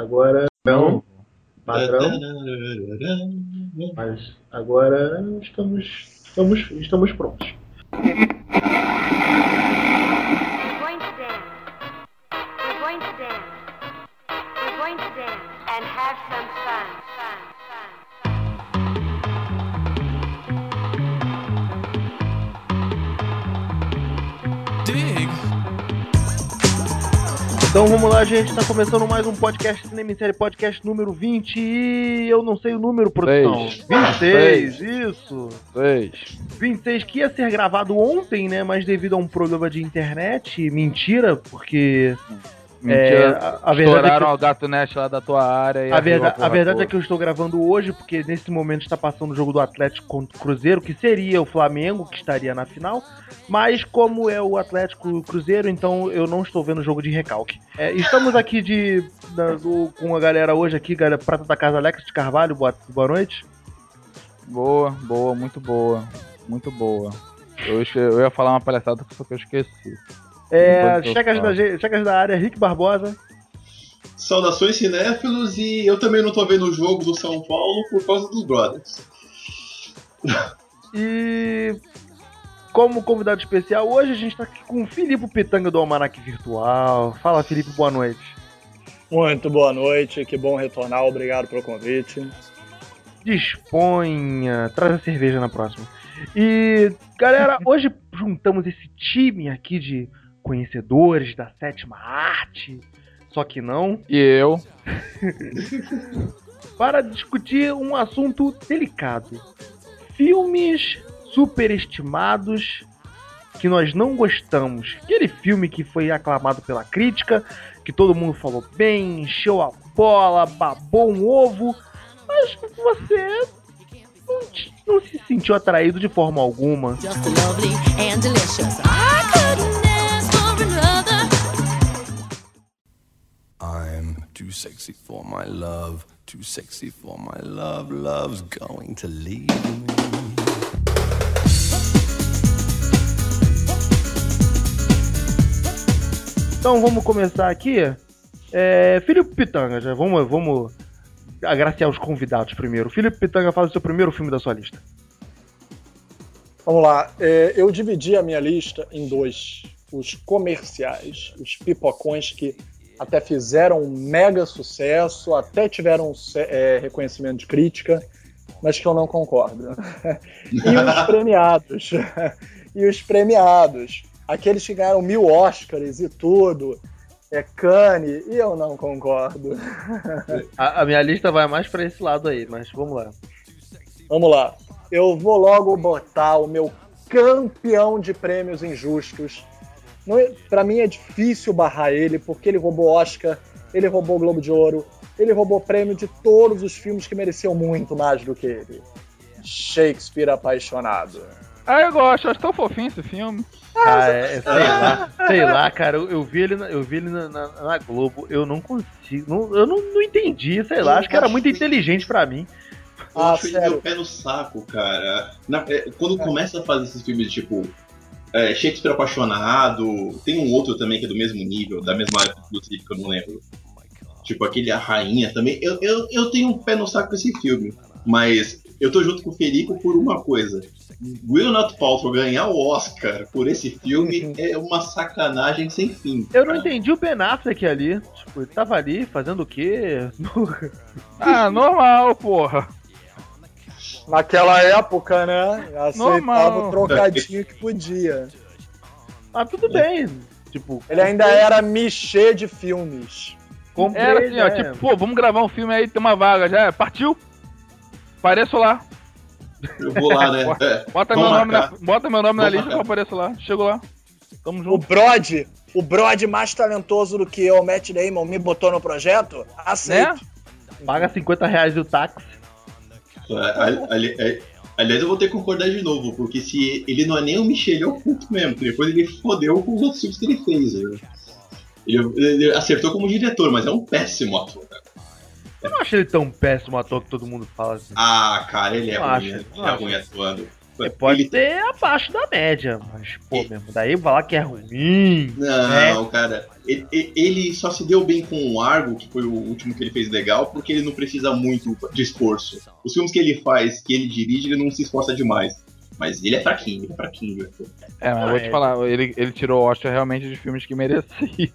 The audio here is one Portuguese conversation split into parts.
Agora não. Padrão. Mas agora estamos, estamos, estamos prontos. Então vamos lá, gente. Tá começando mais um podcast Cinema em Série Podcast número 20 e eu não sei o número, produção. Seis. 26, isso. Seis. 26 que ia ser gravado ontem, né? Mas devido a um problema de internet, mentira, porque Mentira. É, a- a verdade é que- o gato net lá da tua área e a, arriou verda- porra a verdade é toda. que eu estou gravando hoje, porque nesse momento está passando o jogo do Atlético contra o Cruzeiro, que seria o Flamengo, que estaria na final. Mas como é o Atlético e o Cruzeiro, então eu não estou vendo o jogo de recalque. É, estamos aqui de, da- do- com a galera hoje aqui, galera, Prata da Casa Alex de Carvalho, boa, boa noite. Boa, boa, muito boa. Muito boa. Eu, eu ia falar uma palhaçada, só que eu esqueci. É, chegas, da, chegas da área, Rick Barbosa. Saudações cinéfilos e eu também não tô vendo o jogo do São Paulo por causa dos brothers. E como convidado especial, hoje a gente está aqui com o Filipe Pitanga do Almanac Virtual. Fala, Felipe, boa noite. Muito boa noite, que bom retornar, obrigado pelo convite. Disponha, traz a cerveja na próxima. E, galera, hoje juntamos esse time aqui de conhecedores da sétima arte, só que não, E eu, para discutir um assunto delicado. Filmes superestimados que nós não gostamos. Aquele filme que foi aclamado pela crítica, que todo mundo falou bem, encheu a bola, babou um ovo, mas você não, não se sentiu atraído de forma alguma. Just lovely and delicious. I I'm too sexy for my love, too sexy for my love. Love's going to leave me. Então vamos começar aqui. É, Felipe Pitanga, já vamos, vamos agraciar os convidados primeiro. Felipe Pitanga faz o seu primeiro filme da sua lista. Vamos lá, é, eu dividi a minha lista em dois: os comerciais, os pipocões que até fizeram um mega sucesso, até tiveram é, reconhecimento de crítica, mas que eu não concordo. e os premiados. e os premiados. Aqueles que ganharam mil Oscars e tudo. É Cannes, e eu não concordo. A, a minha lista vai mais pra esse lado aí, mas vamos lá. Vamos lá. Eu vou logo botar o meu campeão de prêmios injustos. Não é- Pra mim é difícil barrar ele, porque ele roubou Oscar, ele roubou Globo de Ouro, ele roubou prêmio de todos os filmes que mereciam muito mais do que ele. Shakespeare apaixonado. Ah, eu gosto, acho tão fofinho esse filme. Ah, é, é, sei lá, sei lá, cara. Eu, eu vi ele, na, eu vi ele na, na- na Globo, eu não consigo, não- eu não, não entendi, sei lá, acho que era muito inteligente pra mim. Eu Ah, acho ele sério? meu pé no saco, cara. Na- é, quando começa a fazer esses filmes tipo é, Shakespeare apaixonado, tem um outro também que é do mesmo nível, da mesma época do que eu não lembro. Tipo aquele A Rainha também. Eu, eu, eu tenho um pé no saco com esse filme, mas eu tô junto com o Felipe por uma coisa. Gwyneth Paltrow ganhar o Oscar por esse filme é uma sacanagem sem fim. Eu não entendi o Ben Affleck ali. Tipo, ele tava ali fazendo o quê? Ah, normal, porra. Naquela época, né? Aceitava Normal. o trocadinho que podia. Ah, tudo bem. Tipo, Ele ainda era michê de filmes. comprei, Era assim, ó, né? tipo, pô, vamos gravar um filme aí, tem uma vaga já. Partiu? Apareço lá. Eu vou lá, né? É. Bota, Vamos meu nome, na, bota meu nome na lista que eu apareço lá. Chego lá. Tamo O junto. Brod, o Brod mais talentoso do que eu, o Matt Damon, me botou no projeto? Aceito. Né? paga 50 reais o táxi. Ali- ali- aliás, eu vou ter que concordar de novo, porque se ele não é nem o Michel, ele é o culto mesmo. Depois ele fodeu com os outros filmes que ele fez. né? Ele, ele acertou como diretor, mas é um péssimo ator. cara. Eu não acho ele tão péssimo ator que todo mundo fala assim. Ah, cara, ele é Não ruim, acho, né? é ruim atuando. Pode Ele- ser abaixo da média, mas, pô, mesmo, daí falar que é ruim. Não, cara. Ele, ele- ele só se deu bem com o Argo, que foi o último que ele fez legal, porque ele não precisa muito de esforço. Os filmes que ele faz, que ele dirige, ele não se esforça demais. Mas ele é fraquinho, ele é fraquinho. velho. É, mas eu Ah, vou te é. falar, ele, ele tirou o Oscar realmente de filmes que mereciam.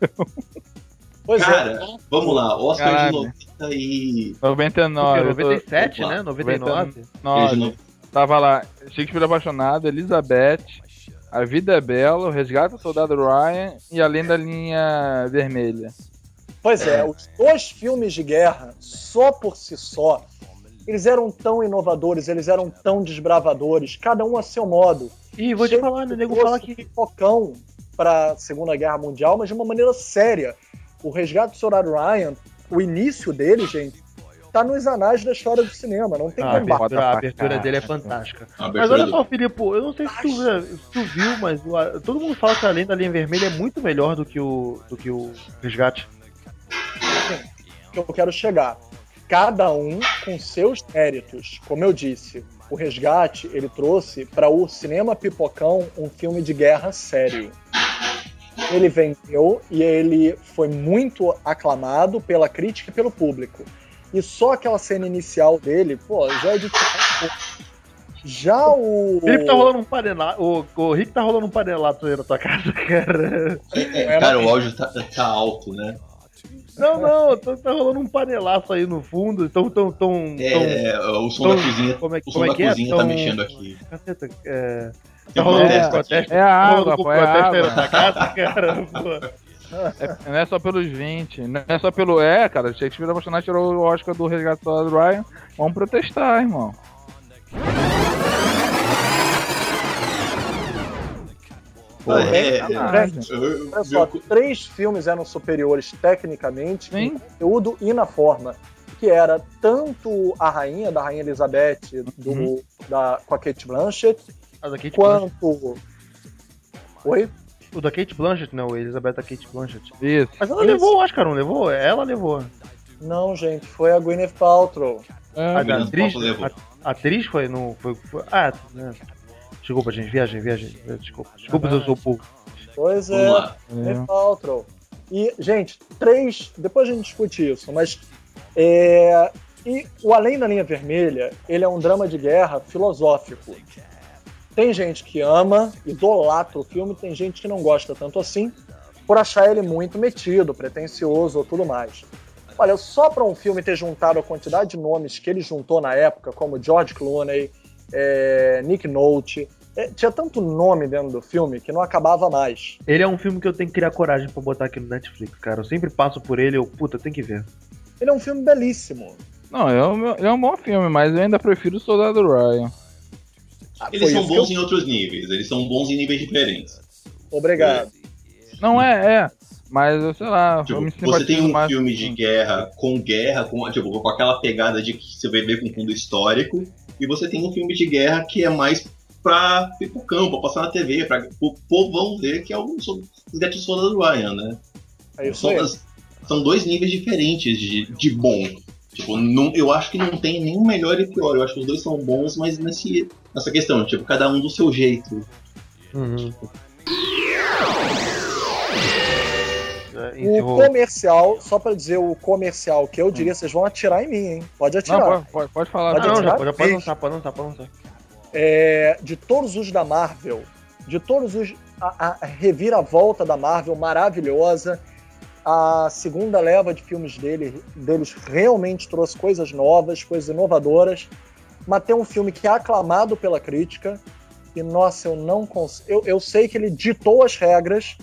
Pois Cara, é. vamos lá, Oscar Caralho. de 90 e. 99. eu tô- 97, Vamos lá. né? 99. Nossa, de no- tava lá, Shakespeare Apaixonado, Elizabeth, A Vida é Bela, O Resgate do Soldado Ryan e Além da Linha Vermelha. Pois é, os dois filmes de guerra, só por si só, eles eram tão inovadores, eles eram tão desbravadores, cada um a seu modo. E vou te falar, né? O nego fala que. pipocão para a Segunda Guerra Mundial, mas de uma maneira séria. O Resgate do Soldado Ryan, o início dele, gente, tá nos anais da história do cinema, não tem Ah, como abertura, a abertura dele é fantástica. Mas olha só, Filipe, eu não sei se tu, se tu viu, mas o- todo mundo fala que Além da Linha Vermelha é muito melhor do que o, do que o Resgate. que eu quero chegar. Cada um com seus méritos. Como eu disse, o Resgate, ele trouxe para o cinema pipocão um filme de guerra sério. Ele vendeu e ele foi muito aclamado pela crítica e pelo público. E só aquela cena inicial dele, pô, já é de Já o. Felipe tá rolando um panelato. O, o Rick tá rolando um panelato aí na tua casa, cara. É, cara, o áudio tá, tá alto, né? Não, não, tá, tá rolando um panelaço aí no fundo. Tão, tão, tão. É, o som tão- da cozinha, como é, o som como é da é? cozinha tá Tão- mexendo aqui. Caceta, é. Tá rolando protesto um aqui. protesto. É tá a rolando água, um pô, é aí água. na tua casa, cara. pô. É, não é só pelos 20, não é só pelo. É, cara, Shakespeare Apaixonado tirou o Oscar do Resgate do Ryan. Vamos protestar, irmão. Ah, é, é, é, eu- Olha só, eu- três filmes eram superiores tecnicamente, Sim. em conteúdo e na forma. Que era tanto a rainha, da Rainha Elizabeth, do, Uhum. da, com a Kate Blanchett, da Kate Blanchett. quanto. Oi? O da Kate Blanchett, não, o Elizabeth da Kate Blanchett. Isso. Mas ela Isso. levou o Oscar, não levou? Ela levou. Não, gente, foi a Gwyneth Paltrow. É, A atriz, Paltrow levou. a, a atriz foi no. Foi, foi- ah, né. Desculpa, gente, viagem, viagem. Desculpa, desculpa se eu sou burro. Pois é. Gwyneth Paltrow. E, gente, três. Depois a gente discute isso, mas. É, e o Além da Linha Vermelha, ele é um drama de guerra filosófico. Tem gente que ama, idolatra o filme, tem gente que não gosta tanto assim, por achar ele muito metido, pretencioso ou tudo mais. Olha, só para um filme ter juntado a quantidade de nomes que ele juntou na época, como George Clooney, é, Nick Nolte, é, tinha tanto nome dentro do filme que não acabava mais. Ele é um filme que eu tenho que criar coragem pra botar aqui no Netflix, cara. Eu sempre passo por ele, eu, puta, tem que ver. Ele é um filme belíssimo. Não, é um, é um bom filme, mas eu ainda prefiro o Soldado Ryan. Ah, Eles foi são bons eu- em outros níveis, eles são bons em níveis diferentes. Obrigado. Não é, é. Mas, eu sei lá, eu Tipo, me você tem um mais filme de guerra com guerra, com, tipo, com aquela pegada de que você vai ver com fundo histórico, e você tem um filme de guerra que é mais pra pipocão, pra passar na TV, pra o povão ver que é o os gatos foda do Ryan, né? É isso são, aí. são dois níveis diferentes de, de bom. Tipo, não, eu acho que não tem nenhum melhor e pior. Eu acho que os dois são bons, mas nesse, nessa questão, tipo, cada um do seu jeito. Uhum. É, O comercial, só pra dizer o comercial que eu diria, vocês vão atirar em mim, hein? Pode atirar. Não, pode, pode, pode falar. Pode não, atirar? já, pode- já pode lançar, pode lançar, pode lançar. É, de todos os da Marvel, de todos os. A, a reviravolta da Marvel maravilhosa. A segunda leva de filmes dele, deles realmente trouxe coisas novas, coisas inovadoras. Mas tem um filme que é aclamado pela crítica. E, nossa, eu não consigo. Eu, eu sei que ele ditou as regras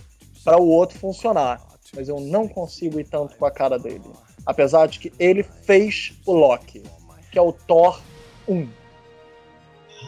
para o outro funcionar. Mas eu não consigo ir tanto com a cara dele. Apesar de que ele fez o Loki, que é o Thor 1.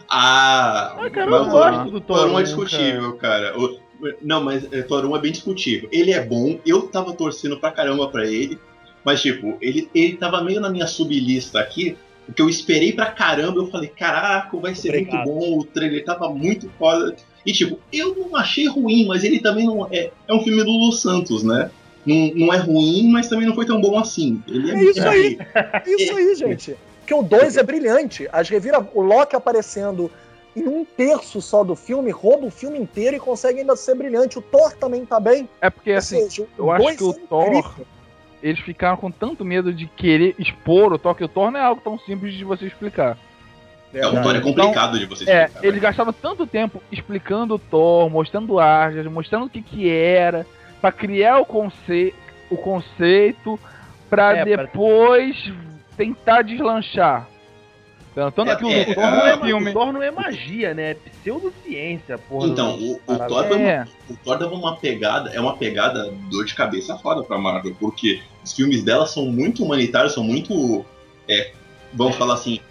Ah, Ah, cara, eu gosto do Thor Thor 1 é 1, discutível, cara. O- não, mas é, Thor 1 é bem discutível. Ele é bom, eu tava torcendo pra caramba pra ele, mas tipo, ele, ele tava meio na minha sublista aqui, porque eu esperei pra caramba, eu falei, caraca, vai ser Obrigado. muito bom, o trailer tava muito foda. E tipo, eu não achei ruim, mas ele também não é. É um filme do Lu Santos, né? Não, não é ruim, mas também não foi tão bom assim. Ele é, É isso é- aí. É isso aí, gente. Porque o 2 é brilhante. As revira... O Loki aparecendo em um terço só do filme, rouba o filme inteiro e consegue ainda ser brilhante. O Thor também tá bem. É porque Ou assim, seja, eu acho que o é Thor- incrível. eles ficaram com tanto medo de querer expor o Thor, que o Thor não é algo tão simples de você explicar. É, o Thor é complicado de você É, explicar. eles gastavam tanto tempo explicando o Thor, mostrando Asgard, mostrando o que que era, pra criar o, conce o conceito, pra É, pra- depois tentar deslanchar. Tanto É, que o, é, Thor não é, é, filme... o Thor não é magia, né? É pseudociência, porra. Então, o, o. Thor É, o Thor dava uma pegada, é uma pegada dor de cabeça foda pra Marvel, porque os filmes dela são muito humanitários, são muito. é, vamos falar assim.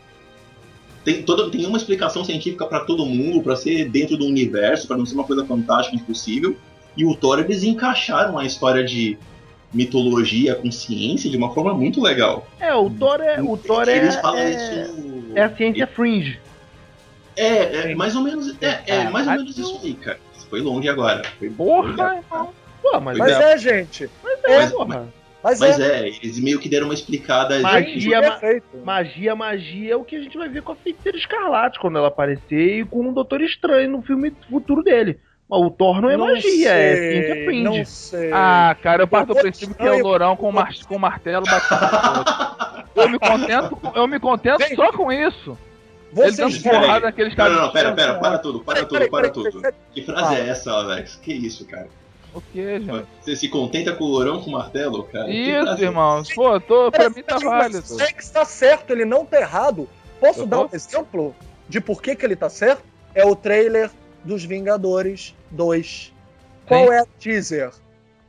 Tem, toda, tem uma explicação científica pra todo mundo, pra ser dentro do universo, pra não ser uma coisa fantástica, impossível. E o Thor, eles encaixaram a história de mitologia com ciência de uma forma muito legal. É, o Thor é. O Thor é. eles falam é, isso. É a ciência fringe. É, é mais ou menos. É, é Ah, mais ou mas menos isso aí, cara. Foi longe agora. Foi porra, foi- Pô, mas, Mas é, gente. é, mas- porra. Mas, Mas é. é, eles meio que deram uma explicada. Magia, ma- perfeito. Magia, magia é o que a gente vai ver com a Feiticeira Escarlate quando ela aparecer e com o Doutor Estranho no filme futuro dele. O Thor não é Não magia, é sei, ciência fringe. Não sei. Ah, cara, eu parto do princípio que é o Lourão com, mar com martelo batendo. eu me contento, eu me contento só com isso. Ele Vocês dando Peraí. porrada naqueles caras. não, não, pera, pera, para tudo, para tudo, para tudo. Que frase Ah. é essa, Alex? Que isso, cara? O que, gente? Você se contenta com o lourão com o martelo, cara? Que Isso, é irmão. Pô, tô, pra mim tá válido. O Sex tá certo, ele não tá errado. Posso Eu dar um exemplo de por que, que ele tá certo? É o trailer dos Vingadores 2. Qual é a teaser?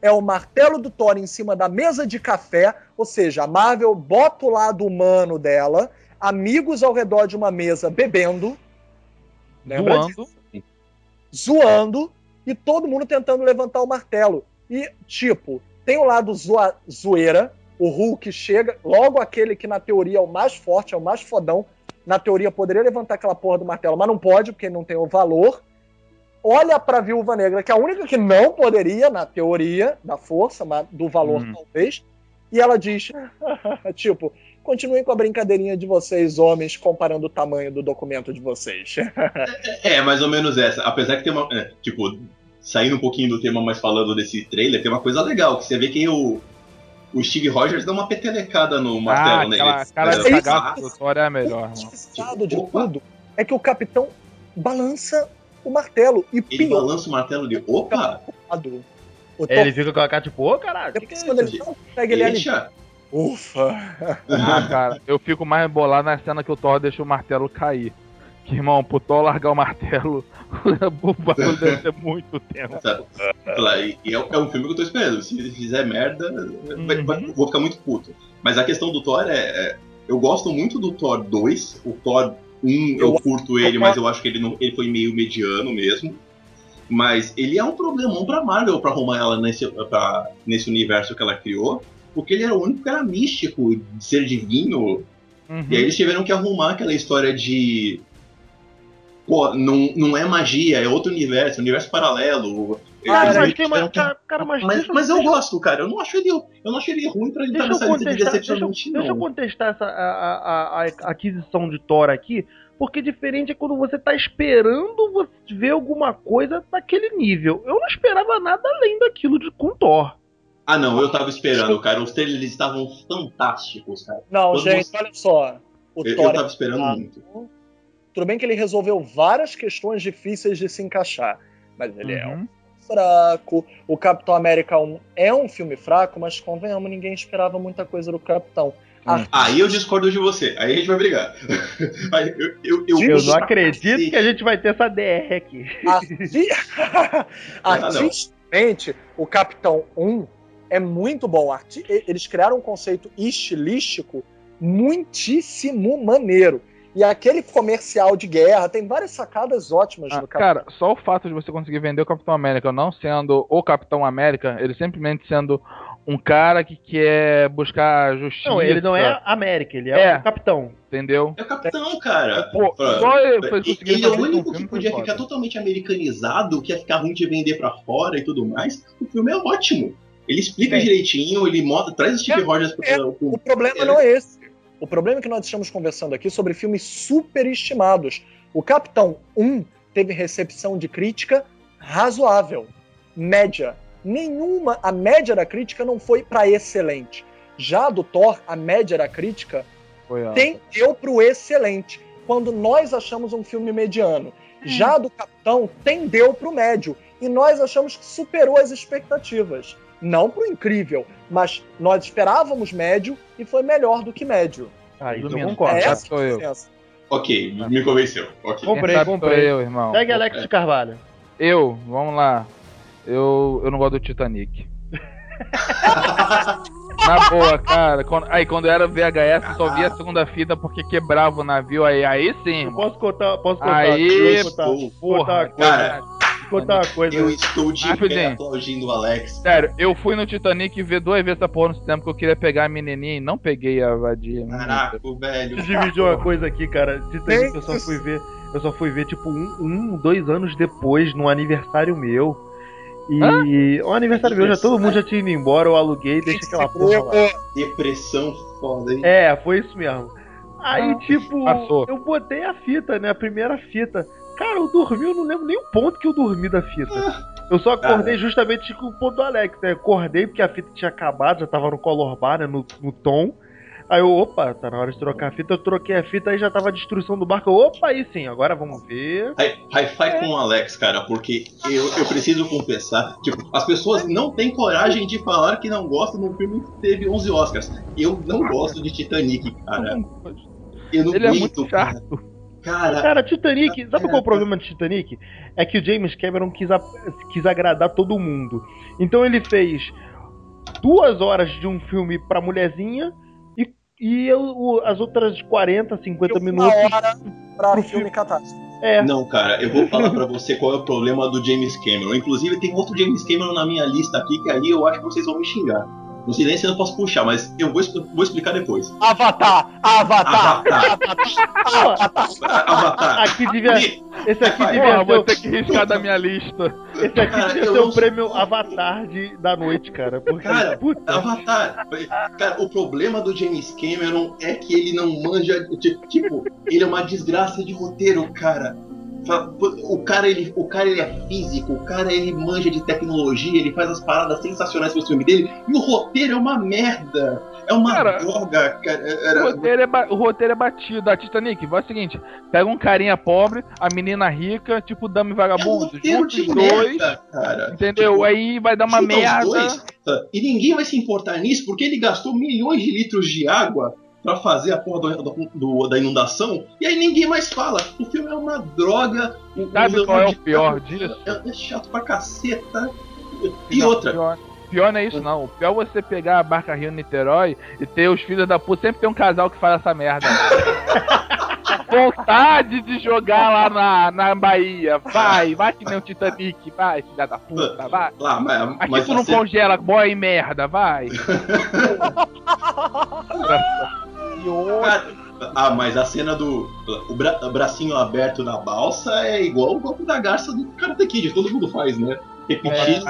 É o martelo do Thor em cima da mesa de café, ou seja, a Marvel bota o lado humano dela, amigos ao redor de uma mesa bebendo? Zoando. zoando e todo mundo tentando levantar o martelo. E, tipo, tem o lado zoa- zoeira, o Hulk chega, logo aquele que na teoria é o mais forte, é o mais fodão, na teoria poderia levantar aquela porra do martelo, mas não pode, porque não tem o valor. Olha pra Viúva Negra, que é a única que não poderia, na teoria, da força, mas do valor Hum. talvez, e ela diz, tipo, continuem com a brincadeirinha de vocês, homens, comparando o tamanho do documento de vocês. É, mais ou menos essa. Apesar que tem uma. é, tipo, saindo um pouquinho do tema, mas falando desse trailer, tem uma coisa legal, que você vê que o. O Steve Rogers dá uma petelecada no Ah, martelo aquela nele. cara É, de cagaço é a melhor, mano. Desgraçado de Opa. tudo é que o capitão balança o martelo e Ele pior balança o martelo de. Opa! O Ele fica com a cara tipo, ô caralho, que que depois é quando isso? ele não pega ele ali. Ufa! Ah, cara, eu fico mais bolado na cena que o Thor deixa o martelo cair. Que, irmão, pro Thor largar o martelo, o bagulho deve ter muito tempo. E é, é um filme que eu tô esperando. Se ele fizer merda, vai- vai- Uhum. vou ficar muito puto. Mas a questão do Thor é, é- Eu gosto muito do Thor 2. O Thor 1 eu, Eu- curto ele, mas eu acho que ele, não, ele foi meio mediano mesmo. Mas ele é um problemão pra Marvel pra arrumar ela nesse, pra- nesse universo que ela criou. Porque ele era o único que era místico, de ser divino. Uhum. E aí eles tiveram que arrumar aquela história de. Pô, não, não é magia, é outro universo, universo paralelo. Mas tem que- Cara, cara, mas, mas, deixa, mas eu deixa, gosto, cara. Eu não acho ele, eu não acho ele ruim pra ele estar deixa eu nessa lista de contestar, deixa, eu- decepcionante, deixa eu contestar essa, a, a- a- a aquisição de Thor aqui, porque diferente é quando você tá esperando você ver alguma coisa daquele nível. Eu não esperava nada além daquilo de, com Thor. Ah, não, eu tava esperando, cara. Os trailers estavam fantásticos, cara. Não, Quando gente, você- olha só. O Eu, Thor eu é tava esperando Ah. muito. Tudo bem que ele resolveu várias questões difíceis de se encaixar, mas ele é um Uhum. Fraco. O Capitão América 1 é um filme fraco, mas convenhamos, ninguém esperava muita coisa do Capitão. Ah, Aí eu discordo de você. Aí a gente vai brigar. Aí eu, eu, eu, Eu não acredito cacete. que a gente vai ter essa DR aqui. Ah, não. Artisticamente, o Capitão 1 é muito bom. Eles criaram um conceito estilístico muitíssimo maneiro. E aquele comercial de guerra tem várias sacadas ótimas Ah, no Capitão. cara, só o fato de você conseguir vender o Capitão América não sendo o Capitão América, ele simplesmente sendo um cara que quer buscar justiça. Não, ele não é América, ele é, É. o capitão. Entendeu? É o capitão, cara. Pô, só ele foi conseguir Ele é o um único filme, que podia foda. ficar totalmente americanizado, que ia ficar ruim de vender pra fora e tudo mais. O filme é ótimo. Ele explica Sim. direitinho, ele mostra, traz o Steve É, Rogers pra, é. pro- O problema não é esse. O problema é que nós estamos conversando aqui sobre filmes superestimados. O Capitão 1 teve recepção de crítica razoável, média. Nenhuma, a média da crítica não foi para excelente. Já do Thor, a média da crítica Foi, ó. tendeu pro excelente, quando nós achamos um filme mediano. Já do Capitão, tendeu pro médio. E nós achamos que superou as expectativas. Não pro incrível, mas nós esperávamos médio e foi melhor do que médio. Ah, isso eu concordo. É já sou eu. Ok, me convenceu. Ok. Comprei, comprei. eu, irmão. Segue Alex de Carvalho. Eu, vamos lá. Eu, eu não gosto do Titanic. Na boa, cara. Quando- aí quando era VHS, eu só via a segunda fita porque quebrava o navio. Aí, aí sim, Eu posso contar, posso contar, Aí, posso contar, pô, vou contar Porra, coisa, cara. Vou contar uma coisa. Eu estou de Rapidinho. pé aplaudindo o Alex. Sério, eu fui no Titanic ver duas vezes essa porra no cinema porque eu queria pegar a menininha e não peguei a vadia. Caraca, velho. Deixa eu dividir uma coisa aqui, cara. Titanic eu só fui ver. Eu só fui ver, tipo, um, um, dois anos depois, no aniversário meu. E o aniversário meu, já todo mundo já tinha ido embora, eu aluguei, deixa aquela porra lá. Depressão foda, hein? É, foi isso mesmo. Aí, Ah, tipo, passou. eu botei a fita, né? A primeira fita. Cara, eu dormi, eu não lembro nem o ponto que eu dormi da fita. Eu só acordei justamente com o ponto do Alex, né? Acordei porque a fita tinha acabado, já tava no color bar, né? No, no tom. Aí eu, opa, tá na hora de trocar a fita. Eu troquei a fita aí já tava a destruição do barco. Eu, opa, aí sim, agora vamos ver. Hi- Hi-fi com o Alex, cara, porque eu, eu preciso confessar, tipo, as pessoas não têm coragem de falar que não gostam de um filme que teve 11 Oscars. Eu não gosto de Titanic, cara. Eu não Ele é aguento, muito cara. chato. Cara, Cara, Titanic, sabe qual é o problema de Titanic? É que o James Cameron quis, a- quis agradar todo mundo. Então ele fez duas horas de um filme pra mulherzinha e, e eu- o- as outras 40, 50 Uma minutos. hora pra filme catástrofe. É, não, cara, eu vou falar pra você qual é o problema do James Cameron. Inclusive, tem outro James Cameron na minha lista aqui, que aí eu acho que vocês vão me xingar. Não sei nem se eu posso puxar, mas eu vou, vou explicar depois. Avatar! Avatar! Avatar! Avatar! aqui devia. Esse aqui Vai, devia Porra, ser, vou o- ter que riscar da minha lista. esse aqui Cara, devia ser não o prêmio Avatar de, da noite, cara. Porque, Cara, puta, Avatar. Cara, o problema do James Cameron é que ele não manja. ti- Tipo, ele é uma desgraça de roteiro, cara. O cara, ele, o cara ele é físico, o cara ele manja de tecnologia, ele faz as paradas sensacionais pro filme dele, e o roteiro é uma merda. É uma Cara, droga, cara. O Era- roteiro, é ba- o roteiro é batido. A Titanic, vai o seguinte: pega um carinha pobre, a menina rica, tipo Dame É um Vagabundo, roteiro junta de dois, merda, cara. entendeu? Tipo, Aí vai dar uma merda. dois, e ninguém vai se importar nisso porque ele gastou milhões de litros de água pra fazer a porra do- do- do- da inundação e aí ninguém mais fala. O filme é uma droga. O, Sabe qual é o pior DiCaprio disso? É, é chato pra caceta. E Não, outra, Pior, pior não é isso, não. O pior é você pegar a barca Rio Niterói e ter os filhos da puta. Sempre tem um casal que faz essa merda. Vontade de jogar lá na, na Bahia. Vai, vai que nem o Titanic. Vai, filha da puta, vai. lá, mas, Aqui mas tu não a cena- congela, boy e merda, vai. Cara, ah, mas a cena do o bra- bracinho aberto na balsa é igual o golpe da garça do Karate Kid, todo mundo faz, né? Repetido,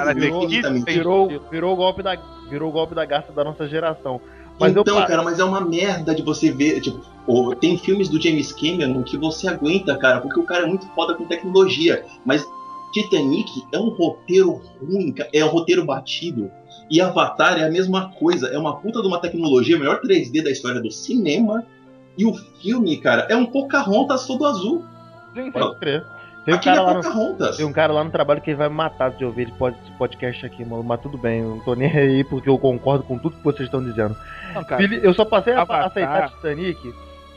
tem- virou, virou o golpe da. Virou o golpe da garça da nossa geração. Mas eu então, pa- cara, mas é uma merda de você ver. Tipo, tem filmes do James Cameron que você aguenta, cara, porque o cara é muito foda com tecnologia. Mas Titanic é um roteiro ruim, é um roteiro batido. E Avatar é a mesma coisa, é uma puta de uma tecnologia, o melhor 3D da história do cinema. E o filme, cara, é um Pocahontas todo azul. Sim. Pode crer. Tem um, cara é lá no, tem um cara lá no trabalho que ele vai me matar de ouvir esse pod- esse podcast aqui, mano. Mas tudo bem, eu não tô nem aí porque eu concordo com tudo que vocês estão dizendo. Não, cara, Fili- eu só passei a Avatar. aceitar Titanic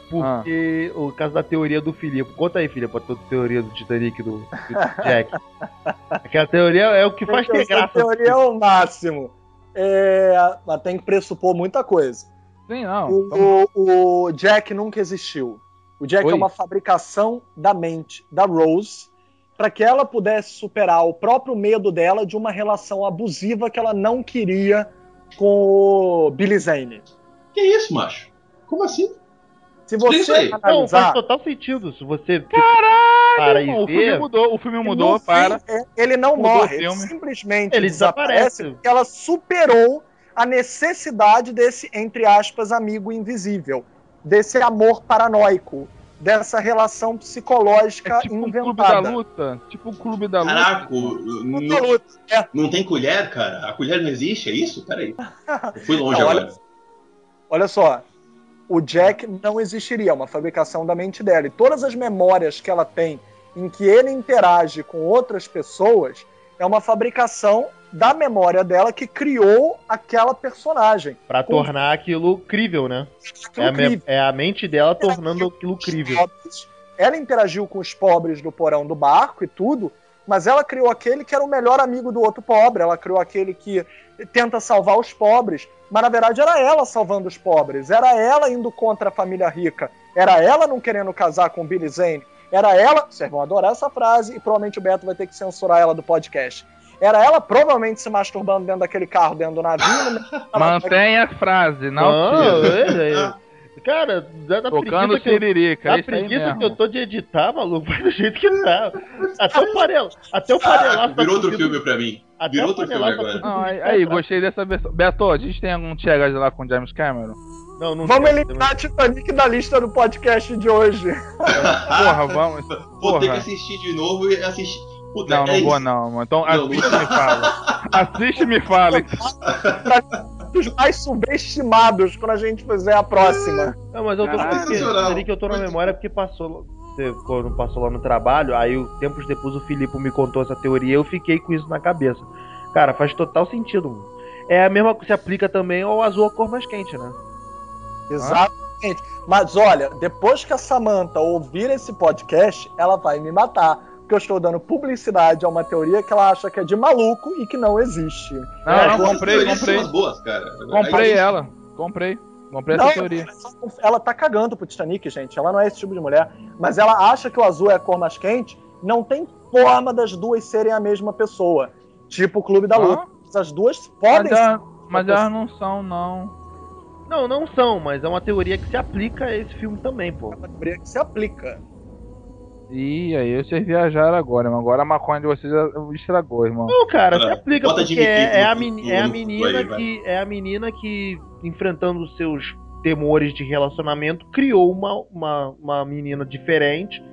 porque o caso da teoria do Filipe. Conta aí, Filipe, a tua teoria do Titanic do, do Jack. Aquela teoria é o que faz ter graça. teoria é o máximo. É, mas tem que pressupor muita coisa. sim, não. O, o- o Jack nunca existiu. O Jack Oi? é uma fabricação da mente da Rose para que ela pudesse superar o próprio medo dela de uma relação abusiva que ela não queria com o Billy Zane. Que isso, macho? Como assim? Se você aí. Não, faz analisar, total sentido. Se você Caralho, para irmão, o filme mudou, o filme mudou, no para. fim, é- ele não Mudou o morre, ele simplesmente Ele desaparece desaparece. porque ela superou a necessidade desse, entre aspas, amigo invisível, desse amor paranoico. dessa relação psicológica É tipo um clube da inventada. luta. Tipo um clube da luta. Caraca, não, da luta. É, não tem colher, cara? A colher não existe, é isso? Peraí. Eu fui longe Não, olha- agora. olha só, o Jack não existiria, é uma fabricação da mente dela. E todas as memórias que ela tem em que ele interage com outras pessoas é uma fabricação da memória dela que criou aquela personagem. Pra Com- tornar aquilo crível, né? É a, me- Incrível. é a mente dela tornando aquilo crível. pobres. Ela interagiu com os pobres do porão do barco e tudo, mas ela criou aquele que era o melhor amigo do outro pobre. Ela criou aquele que tenta salvar os pobres, mas na verdade era ela salvando os pobres. Era ela indo contra a família rica. Era ela não querendo casar com o Billy Zane. Era ela. Vocês vão adorar essa frase e provavelmente o Beto vai ter que censurar ela do podcast. Era ela provavelmente se masturbando dentro daquele carro, dentro do navio. Mantenha a frase, não é. Cara, da, da Tocando preguiça que eu, da é preguiça que eu tô de editar, maluco, vai do jeito que tá. Até o farelo, até o farelaço Caraca, tá virou outro subindo- filme pra mim. Até Virou outro filme tá agora. Não, aí, aí, gostei dessa versão. Beto, a gente tem algum Tchegas lá com James Cameron? Não, não Vamos tem. eliminar Titanic da lista do podcast de hoje. Porra, vamos. Vou ter que Porra. assistir de novo e assistir. Puta, Não, é não isso. vou não, mano. Então Não, assiste e me fala. Assiste e me fala. Dos mais subestimados quando a gente fizer a próxima. Não, mas eu tô Caralho. que eu tô na memória porque passou. você- Quando passou lá no trabalho, aí o- tempos depois o Filipe me contou essa teoria e eu fiquei com isso na cabeça. Cara, faz total sentido. mano. É a mesma que se aplica também ao azul a cor mais quente, né? Exatamente. Mas olha, depois que a Samantha ouvir esse podcast, ela vai me matar. Porque eu estou dando publicidade a uma teoria que ela acha que é de maluco e que não existe. Não, É, não, comprei, comprei. Boas, cara. Comprei Aí- ela. Comprei. Comprei essa Não, teoria. ela tá cagando pro Titanic, gente. Ela não é esse tipo de mulher. Mas ela acha que o azul é a cor mais quente. Não tem forma das duas serem a mesma pessoa. Tipo o Clube da Ah. Luta. As duas Mas, podem ser. elas- mas elas não são, não. Não, não são, mas é uma teoria que se aplica a esse filme também, pô. uma teoria que se aplica. Ih, aí vocês viajaram agora, mas agora a maconha de vocês estragou, irmão. Não, cara, se aplica bota porque é, é a meni- é a menina aí, vai. que é a menina que enfrentando os seus temores de relacionamento criou uma, uma, uma menina diferente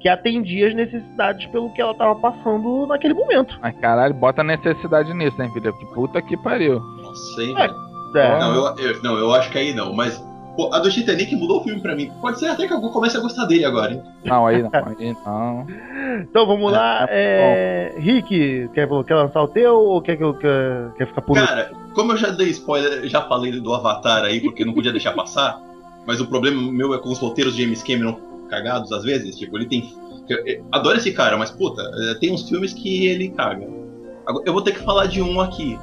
que atendia as necessidades pelo que ela tava passando naquele momento. Mas caralho, bota necessidade nisso, hein, filho? Que puta que pariu. Nossa, hein, É. velho. É, Não, eu, eu- não, eu acho que aí não, mas. Pô, a do Titanic mudou o filme pra mim. Pode ser até que eu comece a gostar dele agora, hein? Não, aí não, aí não. Então vamos lá, é, Rick, quer, quer lançar o teu ou quer que eu quer, quer ficar por Cara, como eu já dei spoiler, já falei do Avatar aí, porque não podia deixar passar, mas o problema meu é com os roteiros de James Cameron cagados às vezes. Tipo, ele tem. adoro esse cara, mas puta, é, tem uns filmes que ele caga. Agora, Eu vou ter que falar de um aqui.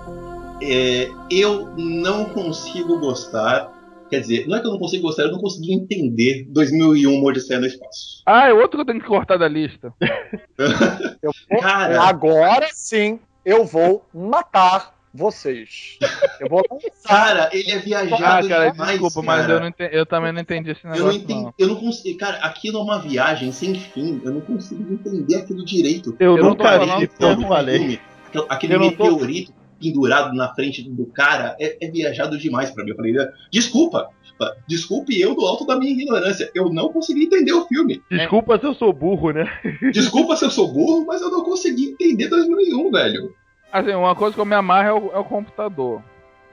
É, eu não consigo gostar. Quer dizer, não é que eu não consigo gostar, eu não consegui entender 2001 Odisseia no Espaço. Ah, é outro que eu tenho que cortar da lista. Eu vou- Cara. Agora sim eu vou matar vocês. Eu vou. Cara, ele é viajado Ah, cara, demais, desculpa, mas cara. eu, não entendi, eu também não entendi esse Eu não negócio, entendi, não. eu não consigo, cara, aquilo é uma viagem sem fim, eu não consigo entender aquilo direito. Eu, Eu nunca vi, eu falei. Aquele- Eu não tô- meteorito pendurado na frente do cara é, é viajado demais pra mim. Eu falei, desculpa, desculpe eu do alto da minha ignorância, eu não consegui entender o filme. Desculpa se eu sou burro, né? Desculpa se eu sou burro, mas eu não consegui entender 2001, velho. Assim, uma coisa que eu me amarro é o, é o computador.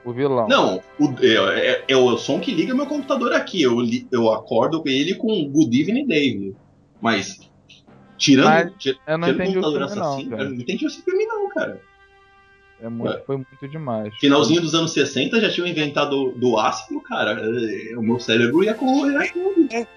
O vilão. Não, o, é, é- é o som que liga meu computador aqui. Eu, eu acordo com ele com Good Evening Dave. Mas, tirando, Mas não tirando o computador não, assassino, cara. eu não entendi esse filme, não, cara. É muito, foi muito demais. Finalzinho dos anos 60 já tinham inventado do ácido, cara. é, O meu cérebro ia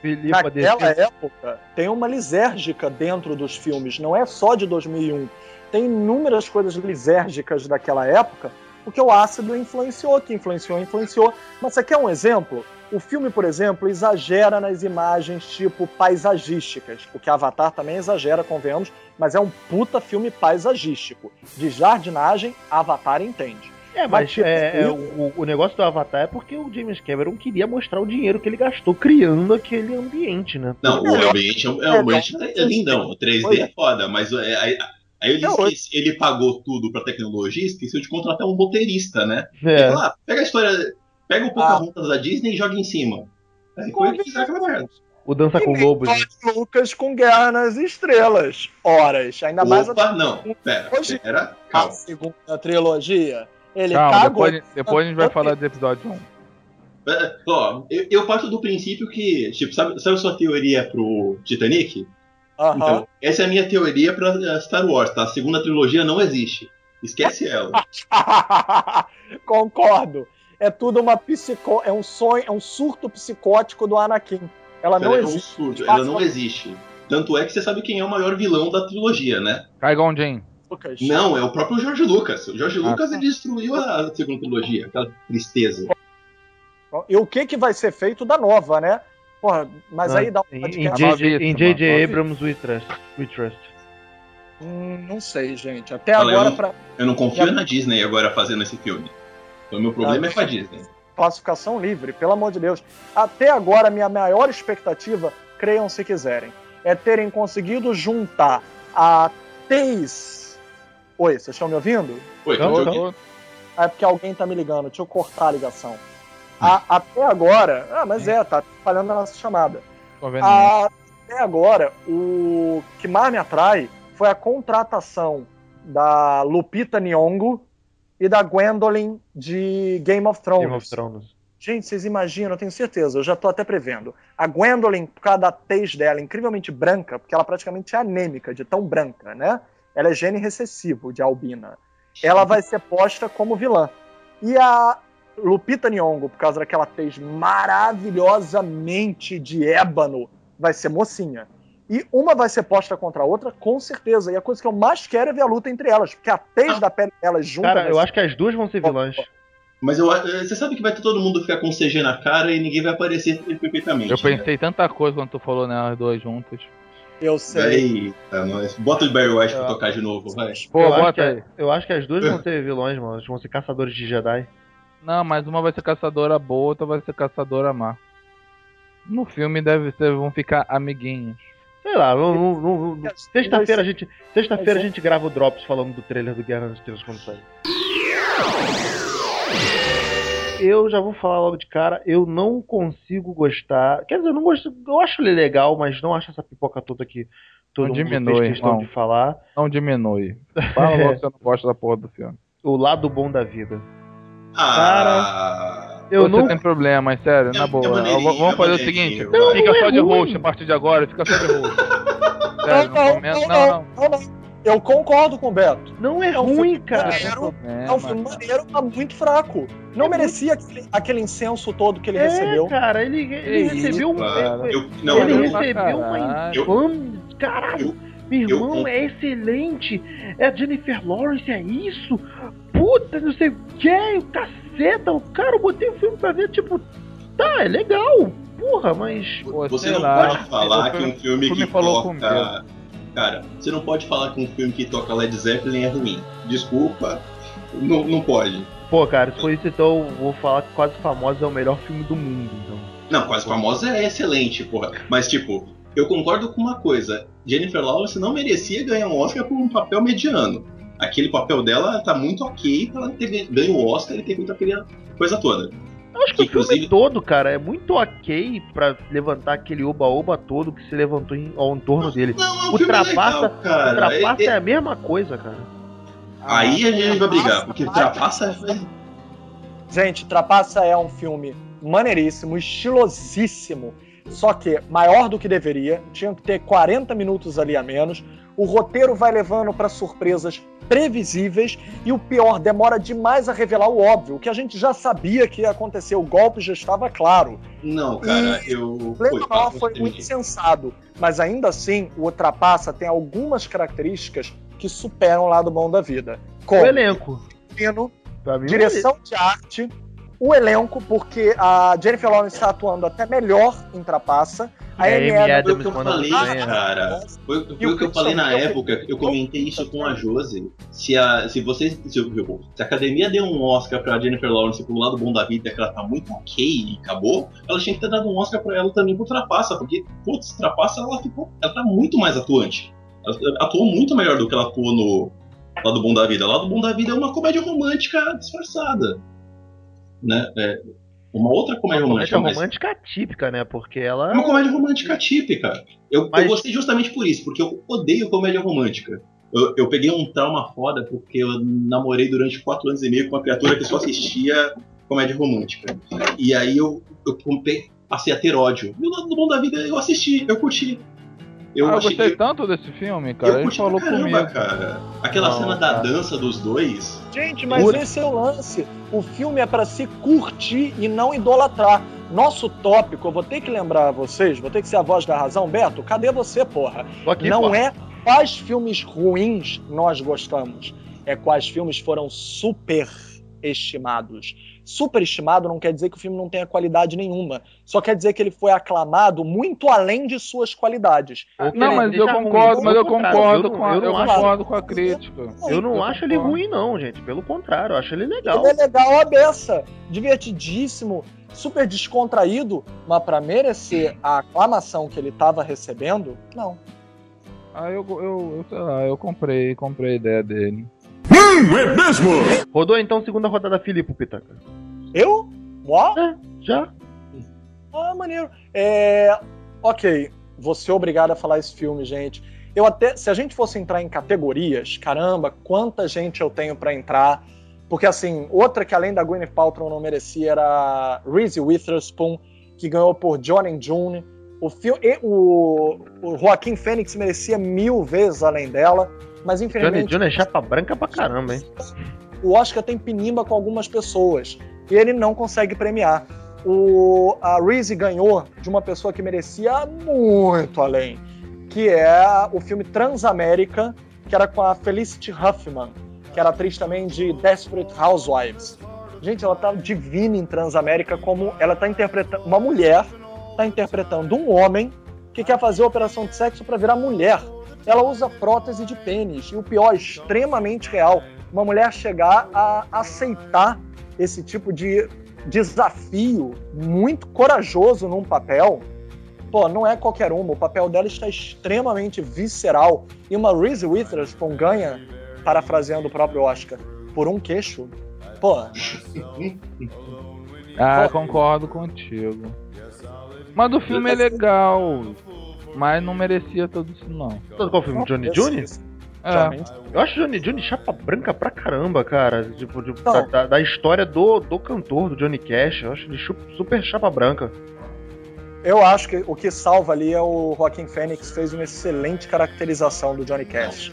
Filipe, Naquela época, tem uma lisérgica dentro dos filmes, não é só de 2001. Tem inúmeras coisas lisérgicas daquela época, porque o ácido influenciou, que influenciou, influenciou. Mas você quer um exemplo? O filme, por exemplo, exagera nas imagens tipo paisagísticas, porque Avatar também exagera, convenhamos, mas é um puta filme paisagístico. De jardinagem, Avatar entende. É, mas Mas, tipo, é, é, o, o negócio do Avatar é porque o James Cameron queria mostrar o dinheiro que ele gastou criando aquele ambiente, né? Não, o ambiente é, um- é, o ambiente é lindão. O 3D Pois é é. foda, mas é, aí ele, Não, esquece- ele pagou tudo pra tecnologia e esqueceu de contratar um roteirista, né? É. Ele falou, ah, pega a história, pega o Pocahontas da Disney e joga em cima. Aí foi ele que fizeram aquela merda. O Dança com Lobos. Lucas com Guerra nas Estrelas. Horas. Ainda mais a, Opa, não. Pera, Hoje- pera, a calma. segunda trilogia. Ele Calma, cagou. depois, depois a gente vai falar do episódio 1. É, Ó, eu, eu parto do princípio que, tipo, sabe, sabe a sua teoria pro Titanic? Então, essa é a minha teoria pra eh, Star Wars, tá? A segunda trilogia não existe. Esquece ela. Concordo. É tudo uma psico... É um sonho, é um surto psicótico do Anakin. Ela não Ela é um existe. surto, ela não existe. Tanto é que você sabe quem é o maior vilão da trilogia, né? Qui-Gon Jinn. Não, é o próprio George Lucas. O George Ah, Lucas tá. ele destruiu a segunda trilogia, aquela tristeza. E o que, que vai ser feito da nova, né? Porra, mas Ah, aí dá um Em, podcast. J.J. Em J.J. novíssima. Abrams, we trust. We trust. Hum, não sei, gente. Até Olha, agora, eu- pra Eu não confio na Disney agora fazendo esse filme. Então meu problema Ah, é com a Disney. classificação livre, pelo amor de Deus. Até agora, minha maior expectativa, creiam se quiserem, é terem conseguido juntar a Teis. Oi, vocês estão me ouvindo? Oi, tudo então. bem? É porque alguém tá me ligando, deixa eu cortar a ligação. A- até agora. Ah, mas é, tá falhando a nossa chamada. Conveniente. Até agora, o que mais me atrai foi a contratação da Lupita Nyong'o e da Gwendolyn de Game of Thrones. Game of Thrones. Gente, vocês imaginam, eu tenho certeza, eu já tô até prevendo. A Gwendolyn, por causa da tez dela, incrivelmente branca, porque ela praticamente é anêmica, de tão branca, né? Ela é gene recessivo de albina. Ela vai ser posta como vilã. E a Lupita Nyong'o, por causa daquela tez maravilhosamente de ébano, vai ser mocinha. E uma vai ser posta contra a outra, com certeza. E a coisa que eu mais quero é ver a luta entre elas, porque a tez da pele delas junta. Cara, eu ser- acho que as duas vão ser vilãs. Mas eu, eh, você sabe que vai todo mundo ficar com CG na cara e ninguém vai aparecer perfeitamente. Eu né? pensei tanta coisa quando tu falou nelas duas juntas. Eu sei. Eita, nós. Bota o Barry White pra Eu- tocar de novo, vai. Pô, eu, acho bota que, aí. eu acho que as duas vão ser vilões, mano. Elas vão ser caçadores de Jedi. Não, mas uma vai ser caçadora boa, outra vai ser caçadora má. No filme deve ser, vão ficar amiguinhos. Sei lá, não, não- não- não- sexta-feira a gente, sexta-feira a gente grava o Drops falando do trailer do Guerra nas Estrelas quando sair. Eu já vou falar logo de cara, eu não consigo gostar. Quer dizer, eu não gosto. Eu acho ele legal, mas não acho essa pipoca toda que todo Não mundo diminui, fez questão irmão. de falar. Não diminui. Fala logo que você não gosta da porra do filme. O lado bom da vida. Ah. Eu você não. tem problema, sério, É- na é boa. maneirinho, Vamos é fazer o maneirinho. seguinte: Não, fica não é só de ruim. host a partir de agora, fica só de host. Sério, não, não, Não, não, não, não. Eu concordo com o Beto. Não é É um ruim, cara. maneiro, É, É um filme maneiro, mas muito fraco. Não É merecia aquele, aquele incenso todo que ele É, recebeu. cara, ele, ele Que recebeu um. cara. Eu, não, ele eu, recebeu uma Caralho. infame. Caralho, meu eu- irmão, é excelente. É a Jennifer Lawrence, é isso? Puta, não sei o que, o caceta. O cara, eu botei o filme pra ver, tipo, tá, é legal. Porra, mas. Pô, Você não lá. pode falar que um filme que falou toca. Cara, você não pode falar que um filme que toca Led Zeppelin é ruim. Desculpa, não, não pode. Pô, cara, se for isso, então eu vou falar que Quase Famosa é o melhor filme do mundo, então. Não, Quase Famosa é excelente, porra. Mas, tipo, eu concordo com uma coisa. Jennifer Lawrence não merecia ganhar um Oscar por um papel mediano. Aquele papel dela tá muito ok pra ela ter ganho- o Oscar e ter feito aquela coisa toda. Eu acho que o filme todo, cara, é muito ok pra levantar aquele oba-oba todo que se levantou em, ao entorno dele. Não, é um O Trapaça- legal, cara. o Trapaça É- é, é- a mesma coisa, cara. Aí a gente vai brigar, porque Trapaça- Trapaça é Gente, Trapaça é um filme maneiríssimo, estilosíssimo, só que maior do que deveria, tinha que ter 40 minutos ali a menos. O roteiro vai levando para surpresas previsíveis e o pior, demora demais a revelar o óbvio, o que a gente já sabia que ia acontecer, o golpe já estava claro. Não, cara, eu. O Foi, muito sensado, mas ainda assim, o Trapaça tem algumas características que superam o lado bom da vida. O Como elenco. fino, direção de arte, o elenco, porque a Jennifer Lawrence está atuando até melhor em Trapaça. A É, Amy Adams Foi o que eu falei, bem, cara. Foi, foi E o que eu falei na época. Eu comentei isso com a Josi. Se a, se vocês. Se, se a academia deu um Oscar pra Jennifer Lawrence pro lado bom da vida, que ela tá muito ok e acabou, ela tinha que ter dado um Oscar pra ela também pro Trapaça, porque, putz, Trapaça ela ficou. Ela tá muito mais atuante. Ela atuou muito melhor do que ela atuou no Lado Bom da Vida. Lado Bom da Vida é uma comédia romântica disfarçada. Né? É, Uma outra comédia Uma romântica, comédia mas romântica típica, né? Porque ela. é uma comédia romântica típica. Eu, Mas- eu gostei justamente por isso, porque eu odeio comédia romântica. Eu, eu peguei um trauma foda porque eu namorei durante quatro anos e meio com uma criatura que só assistia comédia romântica. E aí eu, eu passei a ter ódio. E o lado do bom da vida eu assisti, eu curti. Eu, Ah, eu gostei que. tanto desse filme, cara. Eu Ele falou caramba, comigo. cara. Aquela Não, cena da cara. dança dos dois. Gente, mas Pura. esse é o lance. O filme é pra se curtir e não idolatrar. Nosso tópico, eu vou ter que lembrar a vocês, vou ter que ser a voz da razão. Beto, cadê você, porra? Aqui, não pô. é quais filmes ruins nós gostamos, é quais filmes foram superestimados. Superestimado não quer dizer que o filme não tenha qualidade nenhuma, só quer dizer que ele foi aclamado muito além de suas qualidades. Que Não, ele mas eu ruim. concordo, mas eu concordo eu com a, eu eu não acho- concordo com a crítica. Eu não Eu acho ele concordo. ruim, não, gente. Pelo contrário, eu acho ele legal. Ele é legal a beça, divertidíssimo, super descontraído, mas pra merecer a aclamação que ele tava recebendo, não. Ah, eu, eu, eu sei lá, eu comprei, comprei a ideia dele. Rodou então segunda rodada Filipe Pitaca. Eu? Ó, Já? Ah, maneiro. É. Ok, vou ser obrigado a falar esse filme, gente. Eu até. Se a gente fosse entrar em categorias, caramba, quanta gente eu tenho pra entrar. Porque, assim, outra que além da Gwyneth Paltrow não merecia era Reese Witherspoon, que ganhou por John and June. O, fil- e o, o Joaquim Fênix merecia mil vezes além dela, mas infelizmente Johnny é chapa branca pra caramba, hein? o Oscar tem pinimba com algumas pessoas e ele não consegue premiar. O, a Reese ganhou de uma pessoa que merecia muito além, que é o filme Transamérica, que era com a Felicity Huffman, que era atriz também de Desperate Housewives. Gente, ela tá divina em Transamérica como ela tá interpretando uma mulher tá interpretando um homem que quer fazer operação de sexo para virar mulher. Ela usa prótese de pênis e o pior, extremamente real, uma mulher chegar a aceitar esse tipo de desafio muito corajoso num papel. Pô, não é qualquer uma, o papel dela está extremamente visceral. E uma Reese Witherspoon ganha, parafraseando o próprio Oscar, por um queixo. Pô, Ah, Pô. concordo contigo. Mas o filme é legal, mas não merecia tudo isso não. Sabe qual filme? Johnny esse- É. Eu acho Johnny Johnny chapa branca pra caramba, cara. Tipo, de- da, da- da história do, do cantor, do Johnny Cash. Eu acho ele super chapa branca. Eu acho que o que salva ali é o Joaquim Fênix fez uma excelente caracterização do Johnny Cash.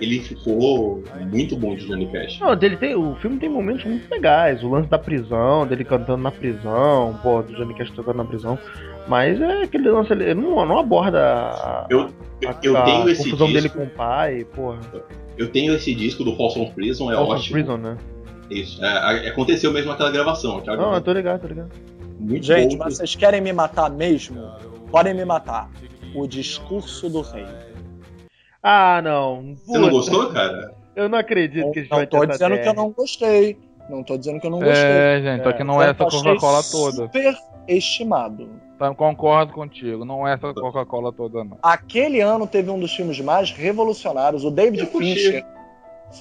Ele ficou muito bom de Johnny Cash. Não, dele tem, o filme tem momentos muito legais. O lance da prisão, dele cantando na prisão, pô, do Johnny Cash tocando na prisão. Mas é aquele lance ele não, não aborda a, Eu, a, eu a tenho esse confusão dele disco. com o pai, porra. Eu tenho esse disco do Folsom Prison, é Folsom ótimo. Prison, né? Isso. É, a- aconteceu mesmo aquela gravação. Aquela Não, eu tô ligado, tô ligado. muito Gente, bom. mas vocês querem me matar mesmo? Podem me matar. O discurso do rei. Ah, não. Você não Puta, gostou, cara? Eu não acredito Não, que a gente não vai tô ter essa dizendo que eu não gostei. Não tô dizendo que eu não gostei. é, gente, só que não é essa Eu achei Coca-Cola toda. Super estimado. Tá, concordo contigo, não é essa Coca-Cola toda não. Aquele ano teve um dos filmes mais revolucionários, o David Eu. Fincher,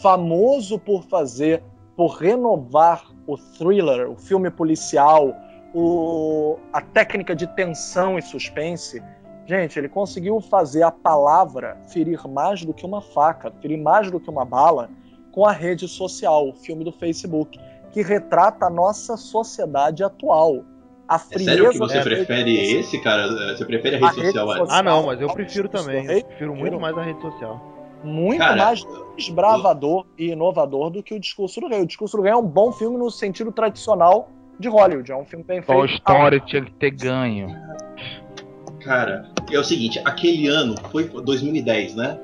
famoso por fazer, por renovar o thriller, o filme policial, o- a técnica de tensão e suspense. Gente, ele conseguiu fazer a palavra ferir mais do que uma faca, ferir mais do que uma bala com a rede social, o filme do Facebook, que retrata a nossa sociedade atual. A É frieza sério que você rede prefere social. esse, cara? Você prefere a A rede rede social? social. Ah, não, mas eu Não, prefiro também. Eu prefiro muito mais a rede social. muito Cara, mais desbravador e inovador do que o Discurso do Rei. O Discurso do Rei é um bom filme no sentido tradicional de Hollywood. É um filme bem feito. Story tinha que ter ganho. Cara, é o seguinte, aquele ano foi 2010, né?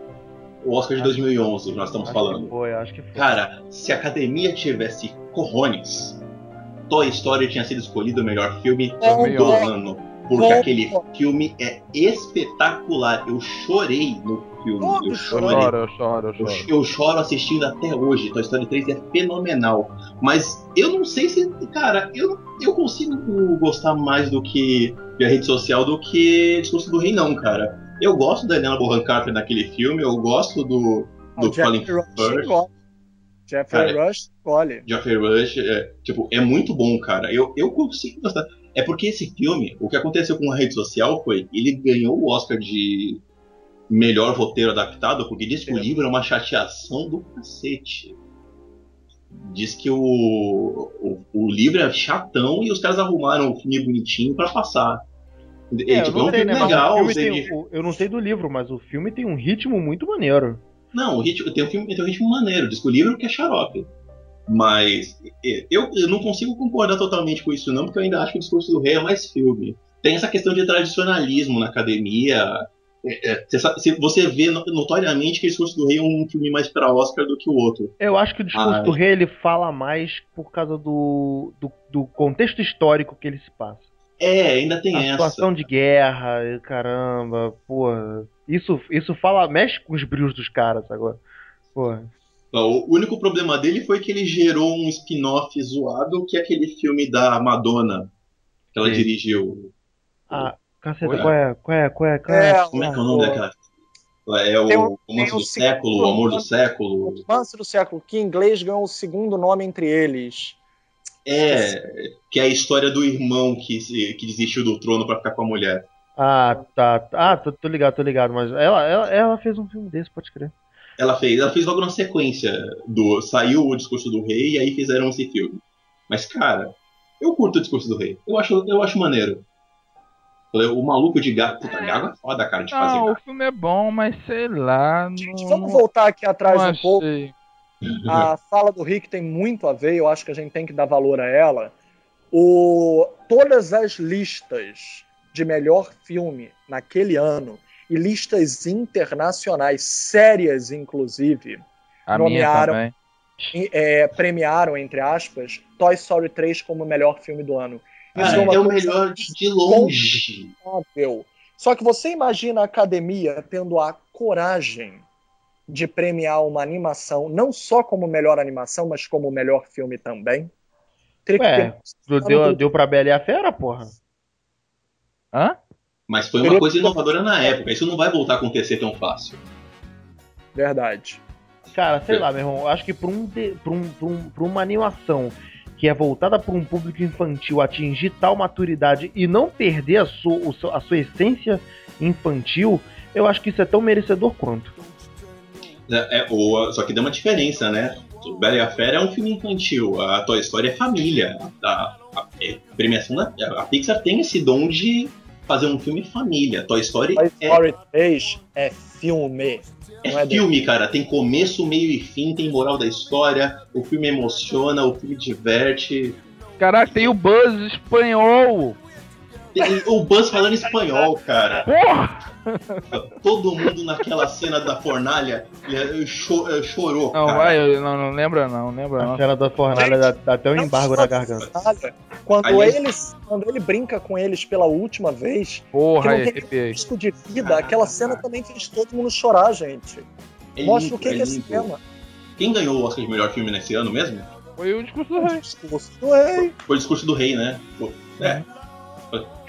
O Oscar de 2011 que nós estamos Acho falando. que foi, acho que foi. Cara, se a academia tivesse corrones, Toy Story tinha sido escolhido o melhor filme Bom, do ano. Porque Bom, aquele filme é espetacular. Eu chorei no filme. Eu Eu chorei. choro, eu choro, eu Eu, choro. eu choro assistindo até hoje. Toy Story 3 é fenomenal. Mas eu não sei se. Cara, eu, eu consigo gostar mais do que de rede social do que Discurso do Rei, não, cara. Eu gosto da Helena Bonham Carter naquele filme, eu gosto do, do Colin Firth. Jeffrey Cara, Rush, olha. Geoffrey Rush, é, tipo, é muito bom, cara. Eu, eu consigo gostar. É porque esse filme, o que aconteceu com a rede social foi, ele ganhou o Oscar de melhor roteiro adaptado, porque diz que o É. livro é uma chateação do cacete. Diz que o, o, o livro é chatão e os caras arrumaram o filme bonitinho pra passar. É, eu tipo, não é um né? Legal, o tem, o- eu não sei do livro, mas o filme tem um ritmo muito maneiro. Não, o ritmo, tem, um filme, tem um ritmo maneiro, diz que o livro que é xarope. Mas é, eu, eu não consigo concordar totalmente com isso, não, porque eu ainda acho que o discurso do rei é mais filme. Tem essa questão de tradicionalismo na academia. É, é, você, vê no- notoriamente que o discurso do rei é um filme mais pra Oscar do que o outro. Eu acho que o discurso Ah, do rei ele fala mais por causa do, do, do contexto histórico que ele se passa. É, ainda tem A essa. situação de guerra, caramba, porra. Isso, isso fala, mexe com os brilhos dos caras agora. Porra. O único problema dele foi que ele gerou um spin-off zoado, que é aquele filme da Madonna, que ela Sim. dirigiu. Ah, caceta, qual é? Qual é? Qual é? Qual é? Como é que é o nome daquela? É o um- Romance um do Século, o Amor do. Século. O romance do século, que em inglês ganhou o segundo nome entre eles. É, que é a história do irmão que, que desistiu do trono pra ficar com a mulher. Ah, tá. Ah, tô, tô ligado, tô ligado. Mas ela, ela, ela fez um filme desse, pode crer. Ela fez, ela fez logo na sequência do. Saiu o discurso do rei e aí fizeram esse filme. Mas, cara, eu curto o discurso do rei. Eu acho, eu acho maneiro. O maluco de gato. Puta, gago é foda, cara, de fazer Não, o gato. filme é bom, mas sei lá. Gente, não, vamos não- voltar aqui atrás não um pouco. achei. A fala do Rick tem muito a ver, eu acho que a gente tem que dar valor a ela. O, todas as listas de melhor filme naquele ano, e listas internacionais, sérias inclusive, A Nomearam- e, é, premiaram, entre aspas, Toy Story 3 como o melhor filme do ano. Isso Cara, uma é o melhor de longe. inegável. Só que você imagina a academia tendo a coragem de premiar uma animação, não só como melhor animação, mas como melhor filme também? Teria Ué, ter- Deu, deu pra Bela e a Fera, porra. Hã? Mas foi uma coisa inovadora na época. Isso não vai voltar a acontecer tão fácil. Verdade. Cara, sei lá, meu irmão, eu acho que pra, um pra, um, pra, um- pra uma animação que é voltada para um público infantil atingir tal maturidade e não perder a sua, a sua essência infantil, eu acho que isso é tão merecedor quanto. É, é, o- só que deu uma diferença, né? O Bela e a Fera é um filme infantil, a Toy Story é família. A, a- é premiação da a Pixar tem esse dom de fazer um filme família. Toy Story Toy é, Story 3 é filme. é é filme, cara. Tem começo, meio e fim, tem moral da história. O filme emociona, o filme diverte. Caraca, tem o Buzz espanhol. O Buzz falando espanhol, cara. Porra! Todo mundo naquela cena da fornalha eh, cho- eh, chorou, Não, cara. vai, eu- não, não lembra não, lembra A não. cena da fornalha dá, dá até um Não embargo na garganta. Quando, Aliás- eles, quando ele brinca com eles pela última vez, que Porra, não aí, tem risco de vida, aquela cena também fez todo mundo chorar, gente. É Mostra lindo, o que, é que é lindo. cinema. Quem ganhou o Oscar de melhor filme nesse ano mesmo? Foi o discurso do rei. Discurso do rei. Foi o discurso do rei, né? Pô, É.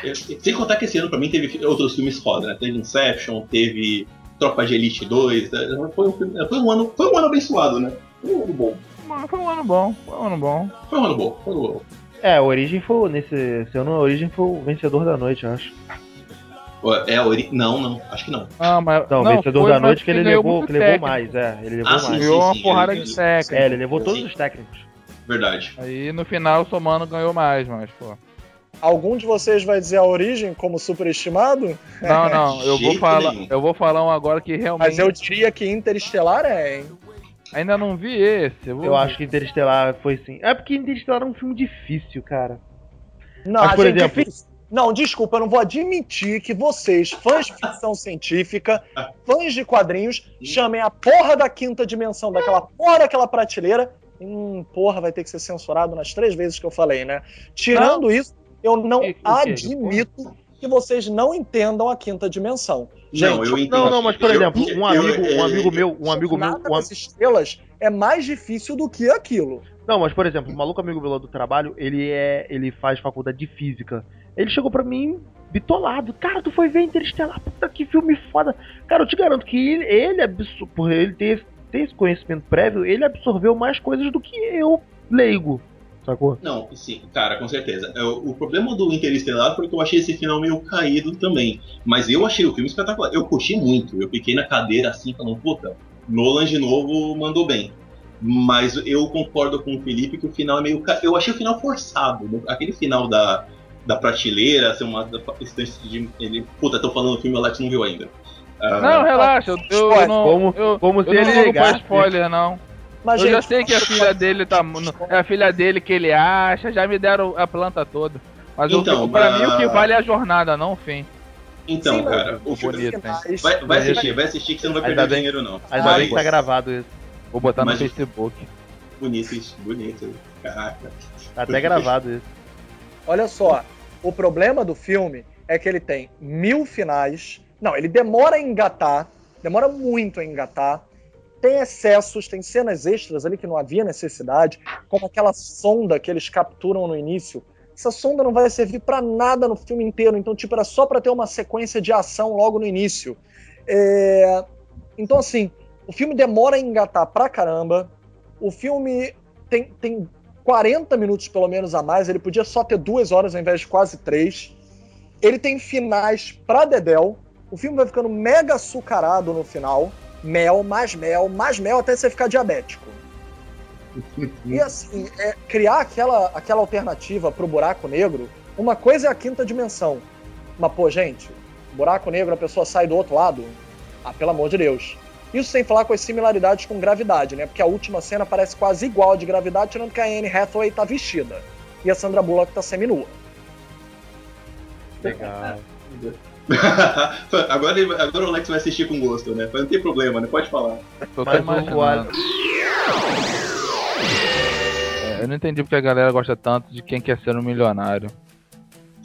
Eu- Sem contar que esse ano pra mim teve outros filmes foda, né? Teve Inception, teve Tropa de Elite 2. né? Foi um, filme- foi um ano, foi um ano abençoado, né? Foi um ano bom. Foi um ano bom, foi um ano bom. Foi um ano bom, foi um ano bom. É, a Origem foi, nesse esse ano, a Origem foi o vencedor da noite, eu acho. É a ori... Não, não, acho que não. Não, mas. Não, o vencedor da noite que ele levou, que levou mais, é, ele levou Ah, sim, mais. Ganhou uma sim, porrada ele- de técnico. É, ele levou todos Sim. os técnicos. Verdade. Aí no final o Somano ganhou mais, mas, pô. Algum de vocês vai dizer a origem como superestimado? Não, não, eu vou falar. Eu vou falar um agora que realmente. Mas eu diria que Interestelar é, hein? Ainda não vi esse. Eu, Eu acho que Interestelar foi sim. É porque Interestelar é um filme difícil, cara. Não, Mas, por gente, exemplo- difícil. Não, desculpa, eu não vou admitir que vocês, fãs de ficção científica, fãs de quadrinhos, chamem a porra da quinta dimensão daquela porra daquela prateleira. Hum, porra, vai ter que ser censurado nas três vezes que eu falei, né? Tirando isso, eu não que- admito que vocês não entendam a quinta dimensão. não, Gente, eu entendo. Não, não, mas por Eu- exemplo, um amigo, eu- um amigo meu, um amigo meu, um estrelas é mais difícil do que aquilo. Não, mas por exemplo, um maluco amigo meu lá do trabalho, ele é, ele faz faculdade de física. Ele chegou pra mim bitolado. Cara, tu foi ver Interestelar? Puta que filme foda. Cara, eu te garanto que ele, ele por ele ter, tem esse conhecimento prévio, ele absorveu mais coisas do que eu, leigo. Sacou? Não, sim, cara, com certeza. É, O, problema do Interestelar foi que eu achei esse final meio caído também. Mas eu achei o filme espetacular. Eu curti muito. Eu fiquei na cadeira assim, falando, puta, Nolan de novo mandou bem. Mas eu concordo com o Felipe que o final é meio. ca- Eu achei o final forçado. né? Aquele final da, da prateleira, ser uma da- instância de. Ele, puta, tô falando do filme, o Alex não viu ainda. Ah, Não, relaxa, eu, eu, Spoiler. não. Como- eu, como eu se não ele ligasse. spoiler, não. Mas, eu já gente, sei que a filha dele tá. É a filha dele que ele acha, já me deram a planta toda. Mas eu Então, fico- pra mim o que vale é a jornada, não o fim. Então, Sim, cara, o filme. bonito, hein? Vai, vai assistir, vai assistir que você não vai Ainda perder bem- dinheiro, não. Ainda Vai, bem que tá gravado isso. Vou botar Mas- no Facebook. Bonito isso, bonito. Caraca. Tá até gravado isso. Olha só, o problema do filme é que ele tem mil finais. Não, ele demora a engatar, demora muito a engatar. Tem excessos, tem cenas extras ali que não havia necessidade, como aquela sonda que eles capturam no início. Essa sonda não vai servir pra nada no filme inteiro, então tipo era só pra ter uma sequência de ação logo no início. É, Então assim, o filme demora a engatar pra caramba. O filme tem, tem 40 minutos pelo menos a mais. Ele podia só ter duas horas ao invés de quase três. Ele tem finais pra Dedel. O filme vai ficando mega açucarado no final. Mel, mais mel, mais mel até você ficar diabético. E assim, é, criar aquela, aquela alternativa pro buraco negro, uma coisa é a quinta dimensão. Mas, pô, gente, buraco negro, a pessoa sai do outro lado. Ah, pelo amor de Deus. Isso sem falar com as similaridades com gravidade, né? Porque a última cena parece quase igual a de gravidade, tirando que a Anne Hathaway tá vestida. E a Sandra Bullock tá seminua. Legal. agora, agora o Alex vai assistir com gosto, né? Mas Não tem problema, né? Pode falar. Tô Mas imaginando. É, Eu não entendi porque a galera gosta tanto de quem quer ser um milionário.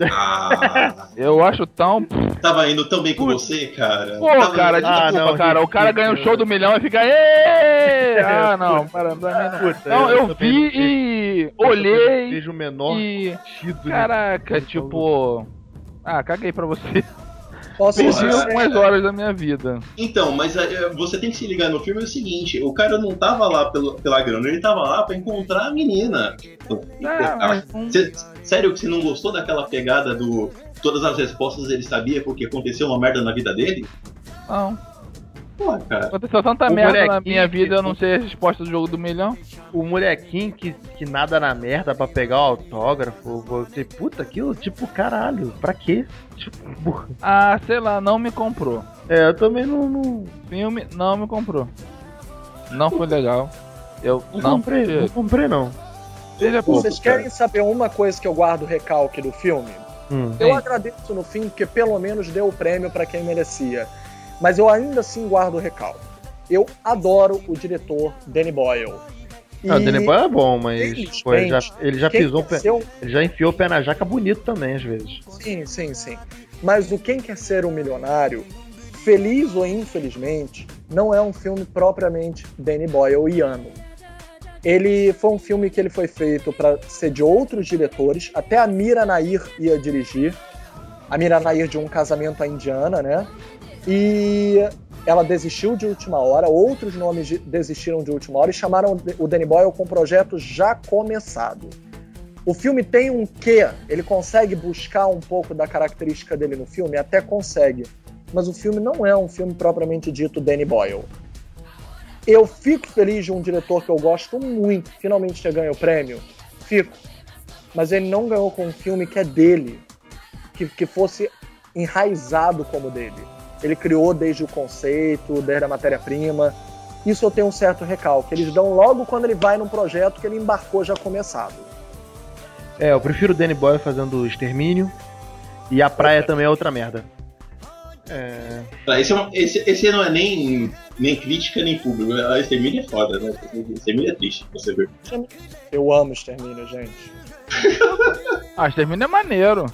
Ah, Eu acho tão. tava indo tão bem com Putz. você, cara. Pô, Tava- cara, Ah, desculpa, não, cara. O cara ganha o show do milhão e fica. "Ê!" Ah, não, para, mim não. Puta, Não, eu também vi e eu olhei vejo o menor e. né? Caraca, tipo. Ah, caguei pra você. Posso dizer, Perdi é. algumas horas da minha vida. Então, mas é, você tem que se ligar no filme é o seguinte: o cara não tava lá pelo, pela grana, ele tava lá pra encontrar a menina. Ah, Cê- sério que você não gostou daquela pegada do. Todas as respostas ele sabia porque aconteceu uma merda na vida dele? Não. Pô, cara. Aconteceu tanta O merda na minha vida, eu não sei a resposta do jogo do milhão. O molequinho que, que nada na merda pra pegar o autógrafo. Você, puta, aquilo, tipo, caralho, pra quê? Tipo, Ah, sei lá, não me comprou. é, eu também não, não, Filme não me comprou. Não foi legal. Eu não não, comprei, porque- não comprei não. Seja pouco. vocês querem saber uma coisa que eu guardo recalque do filme? Hum. Eu Sim. agradeço no fim, porque pelo menos deu o prêmio pra quem merecia. Mas eu ainda assim guardo o recalque. Eu adoro o diretor Danny Boyle. Ah, o Danny Boyle é bom, mas pô, ele já, ele já pisou, pé- ser um- ele já enfiou o pé na jaca bonito também, às vezes. Sim, sim, sim. Mas o Quem Quer Ser um Milionário, feliz ou infelizmente, não é um filme propriamente Danny Boyle-iano. Ele foi um filme que ele foi feito para ser de outros diretores, até a Mira Nair ia dirigir. A Mira Nair de Um Casamento à Indiana, né? E ela desistiu de última hora, outros nomes de- desistiram de última hora e chamaram o Danny Boyle com o projeto já começado. O filme tem um quê? Ele consegue buscar um pouco da característica dele no filme? Até consegue. Mas o filme não é um filme propriamente dito Danny Boyle. Eu fico feliz de um diretor que eu gosto muito finalmente ter ganho o prêmio. Fico. Mas ele não ganhou com um filme que é dele. Que, que fosse enraizado como dele. Ele criou desde o conceito, desde a matéria-prima. Isso eu tenho um certo recalque. Eles dão logo quando ele vai num projeto que ele embarcou já começado. É, eu prefiro o Danny Boyle fazendo Extermínio. E a praia também é outra merda. É. Tá, Esse, é um- esse, esse não é nem, nem crítica nem público. A Extermínio é foda, né? Extermínio é triste, você ver. Eu amo Extermínio, gente. Ah, Extermínio é maneiro.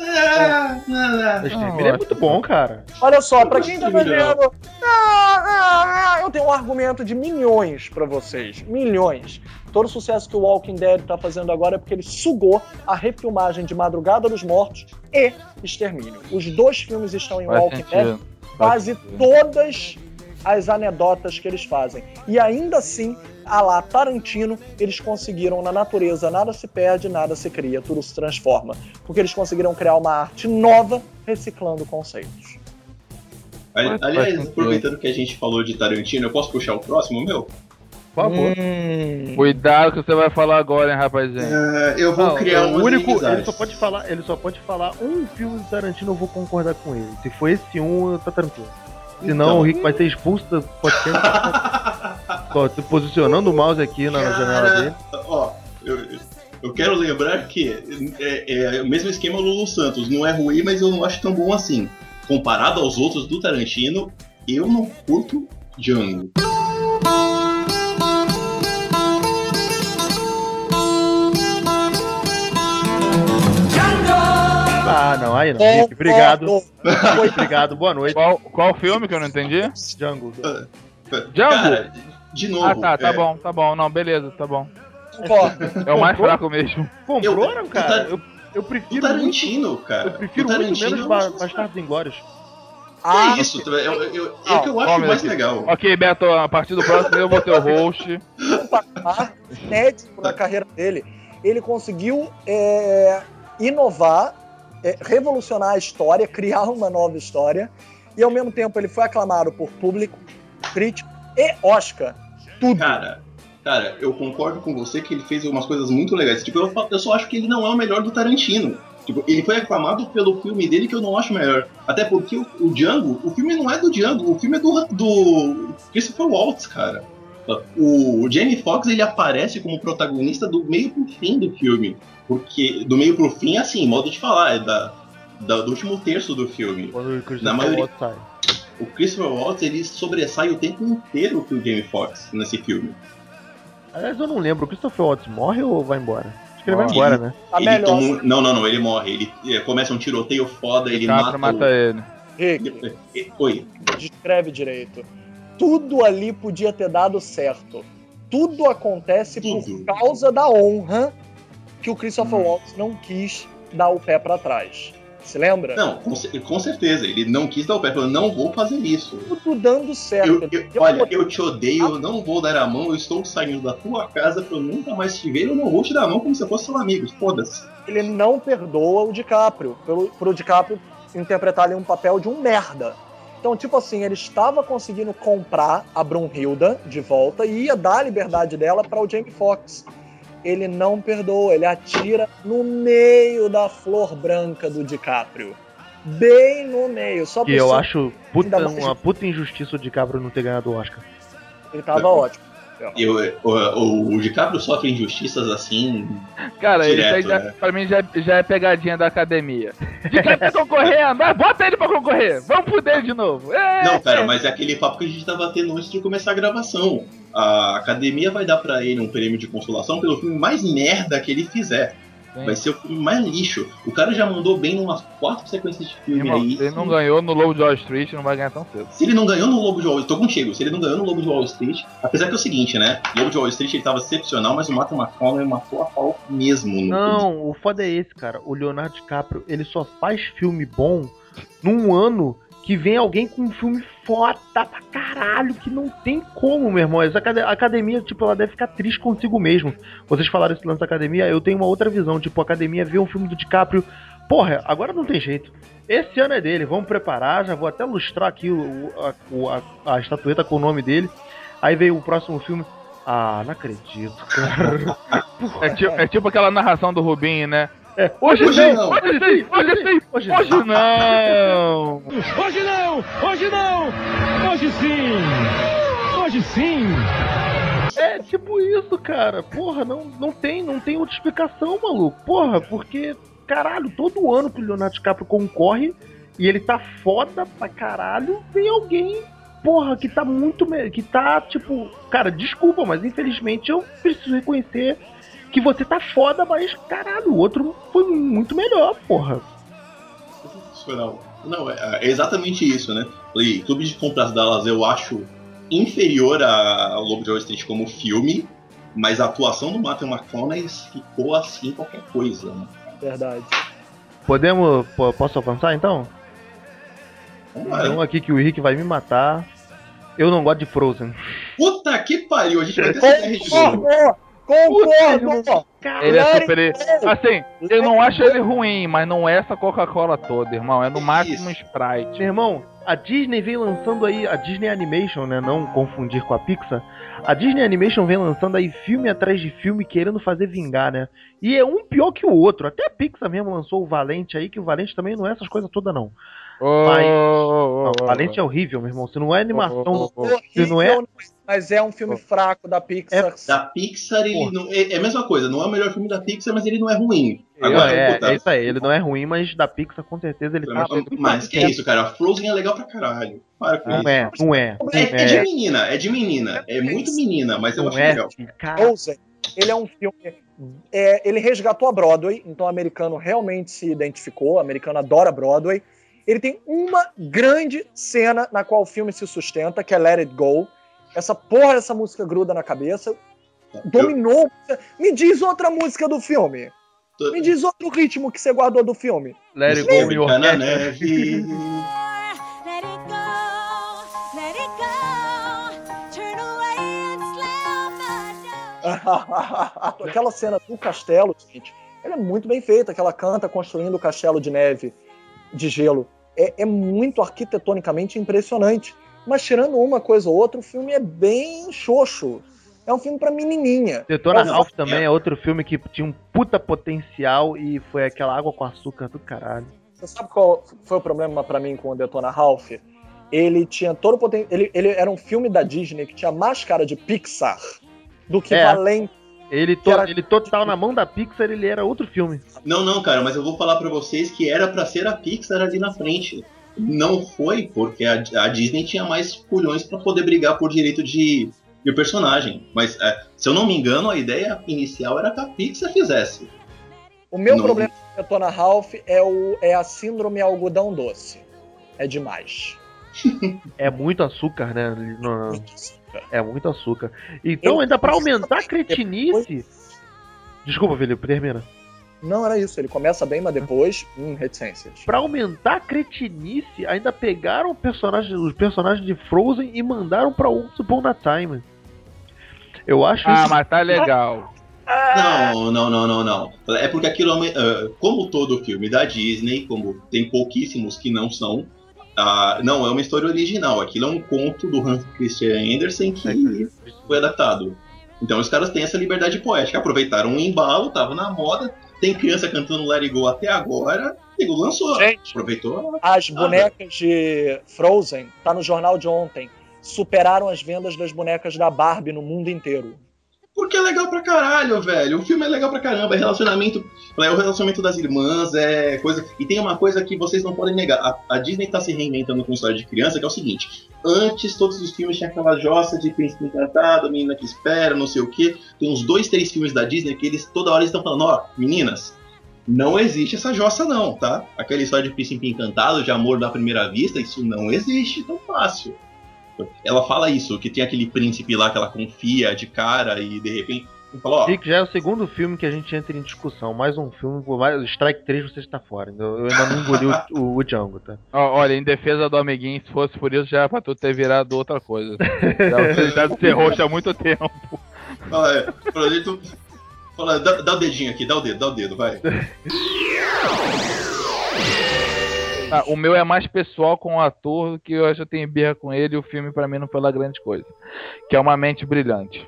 Ah, não. Extermínio é muito bom, cara. Olha só, pra quem tá fazendo. Ah, ah, ah, eu tenho um argumento de milhões pra vocês. Milhões. Todo o sucesso que o Walking Dead tá fazendo agora é porque ele sugou a refilmagem de Madrugada dos Mortos e Extermínio. Os dois filmes estão em Faz Walking Dead. sentido. Quase todas as anedotas que eles fazem. E ainda assim, a lá Tarantino, eles conseguiram na natureza nada se perde, nada se cria, tudo se transforma. Porque eles conseguiram criar uma arte nova reciclando conceitos. Aliás, aproveitando que a gente falou de Tarantino, eu posso puxar o próximo, meu? Por favor. Hum, Cuidado que você vai falar agora, hein, rapazinho. É, eu vou Não, criar o umas único, ele só pode falar, ele só pode falar um filme do Tarantino, eu vou concordar com ele. Se for esse um, tá tranquilo. Senão Então. o Rick vai ser expulso do podcast. Ó, tô posicionando o mouse aqui na, na janela dele. Ó, eu, eu quero lembrar que é, é o mesmo esquema do Lulu Santos. Não é ruim, mas eu não acho tão bom assim. Comparado aos outros do Tarantino, eu não curto Django. Ah, não, aí não. É, Rick, obrigado. Obrigado, boa noite. Qual, qual filme que eu não entendi? Django. Django? Cara, de novo. Ah, tá, tá é, bom, tá bom. Não, beleza, tá bom. Concordo. É o mais fraco mesmo. Comprou, Eu- o cara? Tar- Eu, eu prefiro muito, Tarantino, cara. eu prefiro Do muito Tarantino menos Ba- Bastardos Inglórios. Ah, É isso, eu, eu, eu- é o que eu acho mais Rick. legal. Ok, Beto, a partir do próximo eu vou ter o host. inédito na carreira dele. Ele conseguiu é, inovar, é, revolucionar a história, criar uma nova história, e ao mesmo tempo ele foi aclamado por público, crítico e Oscar. Tudo. Cara, cara, eu concordo com você que ele fez umas coisas muito legais. Tipo, eu, eu só acho que ele não é o melhor do Tarantino. Tipo, ele foi aclamado pelo filme dele que eu não acho melhor. Até porque o, o Django, o filme não é do Django, o filme é do, do Christopher Waltz, cara. O Jamie Foxx ele aparece como protagonista do meio pro fim do filme. Porque do meio pro fim, assim, modo de falar, é da, da- do último terço do filme. Quando o Na Christopher maioria- Waltz sai. O Christopher Waltz ele sobressai o tempo inteiro pro Jamie Foxx nesse filme. Aliás, eu não lembro. O Christopher Waltz morre ou vai embora? Acho que ele vai embora, né? A ele melhor. toma um- Não, não, não, ele morre. Ele é, começa um tiroteio foda, ele Capra mata. mata ele. Rick, o... Oi. descreve direito. Tudo ali podia ter dado certo. Tudo acontece Tudo. por causa da honra que o Christopher Waltz não quis dar o pé pra trás. Se lembra? Não, com, com certeza. Ele não quis dar o pé, falou, não vou fazer isso. Tudo dando certo. Eu, eu- olha, eu te odeio, eu não vou dar a mão, eu estou saindo da tua casa pra eu nunca mais te ver, eu não vou te dar a mão como se eu fosse seu amigo, foda-se. ele não perdoa o DiCaprio, pelo, pro DiCaprio interpretar ali um papel de um merda. Então, tipo assim, ele estava conseguindo comprar a Brunhilda de volta e ia dar a liberdade dela para o Jamie Foxx. Ele não perdoa, ele atira no meio da flor branca do DiCaprio. Bem no meio, só Que eu acho puta- mais- uma puta injustiça o DiCaprio não ter ganhado o Oscar. ele tava ótimo. Eu, o, o, o DiCaprio sofre injustiças assim. Cara, Direto, isso aí já, né? pra mim já, já é pegadinha da academia. Tá concorrendo? Mas bota ele pra concorrer. Vamos fuder de novo. É. Não, cara, mas é aquele papo que a gente tava tendo antes de começar a gravação. A academia vai dar pra ele um prêmio de consolação pelo filme mais merda que ele fizer. Vai ser o filme mais lixo. O cara já mandou bem numas quatro sequências de filme Irmão, aí. se ele não ganhou no Lobo de Wall Street, não vai ganhar tão cedo. Se ele não ganhou no Lobo de Wall Street, tô contigo, se ele não ganhou no Lobo de Wall Street, apesar que é o seguinte, né? O Lobo de Wall Street ele tava excepcional, mas o Matthew McConaughey matou a pau mesmo. Não, o foda é esse, cara. O Leonardo DiCaprio, ele só faz filme bom num ano que vem alguém com um filme foda pra caralho, que não tem como, meu irmão. Essa academia, tipo, ela deve ficar triste consigo mesmo. Vocês falaram esse lance da academia, eu tenho uma outra visão. Tipo, a academia vê um filme do DiCaprio. Porra, agora não tem jeito. Esse ano é dele, vamos preparar. Já vou até lustrar aqui o, o- a- a estatueta com o nome dele. Aí veio o próximo filme. Ah, não acredito, cara. É tipo, é tipo aquela narração do Rubinho, né? É, hoje, Hoje sim, não. hoje sim, hoje sim, hoje Hoje não! Hoje não! Hoje não! Hoje sim! Hoje sim! É tipo isso, cara. Porra, não, não tem, não tem outra explicação, maluco. Porra, porque, caralho, todo ano que o Leonardo DiCaprio concorre e ele tá foda pra caralho, vem alguém, porra, que tá muito. que tá, tipo. Cara, desculpa, mas infelizmente eu preciso reconhecer que você tá foda, mas, caralho, o outro foi muito melhor, porra. Não, é, é exatamente isso, né? Falei, Clube de Compras Dallas eu acho inferior a- ao Lobo de Wall Street como filme, mas a atuação do Matthew McConaughey ficou assim qualquer coisa, né? Verdade. Podemos. po- Posso avançar então? Vamos lá. Tem um aqui que o Henrique vai me matar. Eu não gosto de Frozen. Puta que pariu, a gente vai ter essa guerra de novo. Concordo! Ele é super. go. Assim, eu não acho ele ruim, mas não é essa Coca-Cola toda, irmão. É no máximo. Sprite. Meu irmão, a Disney vem lançando aí, a Disney Animation, né? Não confundir com a Pixar. A Disney Animation vem lançando aí filme atrás de filme querendo fazer vingar, né? E é um pior que o outro. Até a Pixar mesmo lançou o Valente aí, que o Valente também não é essas coisas todas, não. Ô, Mas- ô, Não, ô, o Valente é horrível, meu irmão. Se não é animação. Se não é- Horrível, Mas é um filme fraco da Pixar. Da Pixar, ele não, é, é a mesma coisa, não é o melhor filme da Pixar, mas ele não é ruim. Agora, é, puta, é isso aí, ele não é ruim, mas da Pixar com certeza ele tá. mas que é isso, cara? Frozen é legal pra caralho. Para com Não isso. é, não é. Não É, é de é, menina, é de menina. É muito menina, mas eu não acho é. legal. Cara, Frozen, ele é um filme. é, ele resgatou a Broadway, então o americano realmente se identificou, o americano adora Broadway. Ele tem uma grande cena na qual o filme se sustenta, que é Let It Go. Essa porra dessa música gruda na cabeça. Dominou. Me diz outra música do filme. Eu- Me diz outro ritmo que você guardou do filme. Let it go, na neve. Let it go, let it go. Turn away and slam the door. Aquela cena do castelo, gente, ela é muito bem feita, que ela canta construindo o castelo de neve, de gelo. É, é muito arquitetonicamente impressionante. Mas tirando uma coisa ou outra, o filme é bem xoxo. É um filme pra menininha. Detona Ralph também é outro filme que tinha um puta potencial e foi aquela água com açúcar do caralho. Você sabe qual foi o problema pra mim com o Detona Ralph? Ele tinha todo o potencial. Ele, ele era um filme da Disney que tinha mais cara de Pixar do que É. Valente. Ele, to, Era- ele total na mão da Pixar, ele era outro filme. Não, não, cara, mas eu vou falar pra vocês que era pra ser a Pixar ali na frente. Não foi, porque a, a Disney tinha mais culhões pra poder brigar por direito de, de personagem. Mas, é, se eu não me engano, a ideia inicial era que a Pixar fizesse. O meu Não. problema com Detona Ralph é, o, é a síndrome algodão doce. É demais. É muito açúcar, né? Muito açúcar. É muito açúcar. Então, Eu- ainda pra aumentar a cretinice. Desculpa, Felipe, termina. Não era isso, ele começa bem, mas depois, hum, reticências. Pra aumentar a cretinice, ainda pegaram personagem- os personagens de Frozen e mandaram pra Once Upon a Time. Eu acho Ah, isso. mas tá legal. Não, não, não, não, não. É porque aquilo, é ah, como todo filme da Disney, como tem pouquíssimos que não são, ah, não é uma história original. Aquilo é um conto do Hans Christian Andersen que foi adaptado. Então os caras têm essa liberdade poética. Aproveitaram um embalo, tava na moda, tem criança cantando It Go até agora, e lançou. Gente, Aproveitou. as bonecas de Frozen, tá no jornal de ontem, superaram as vendas das bonecas da Barbie no mundo inteiro. Porque é legal pra caralho, velho. O filme é legal pra caramba. É relacionamento. É o relacionamento das irmãs, é coisa. E tem uma coisa que vocês não podem negar. A, a Disney tá se reinventando com história de criança, que é o seguinte. Antes, todos os filmes tinham aquela jossa de príncipe encantado, menina que espera, não sei o quê. Tem uns dois, três filmes da Disney que eles toda hora estão falando, ó, meninas. Não existe essa jossa, não, tá? Aquela história de príncipe encantado, de amor da primeira vista, isso não existe tão fácil. Ela fala isso, que tem aquele príncipe lá que ela confia de cara e de repente. Fala, ó, Rick, já é o segundo filme que a gente entra em discussão. Mais um filme, mais Strike 3 você está fora. Eu eu ainda não engoli o, o, o Django, tá? Olha, em defesa do amiguinho, se fosse por isso, já era pra tu ter virado outra coisa. Já você já ser roxo há muito tempo. fala, é, gente, fala, dá, dá o dedinho aqui, dá o dedo, dá o dedo, vai. Ah, o meu é mais pessoal com o ator, que eu já tenho birra com ele e o filme pra mim não foi lá grande coisa. Que é uma mente brilhante.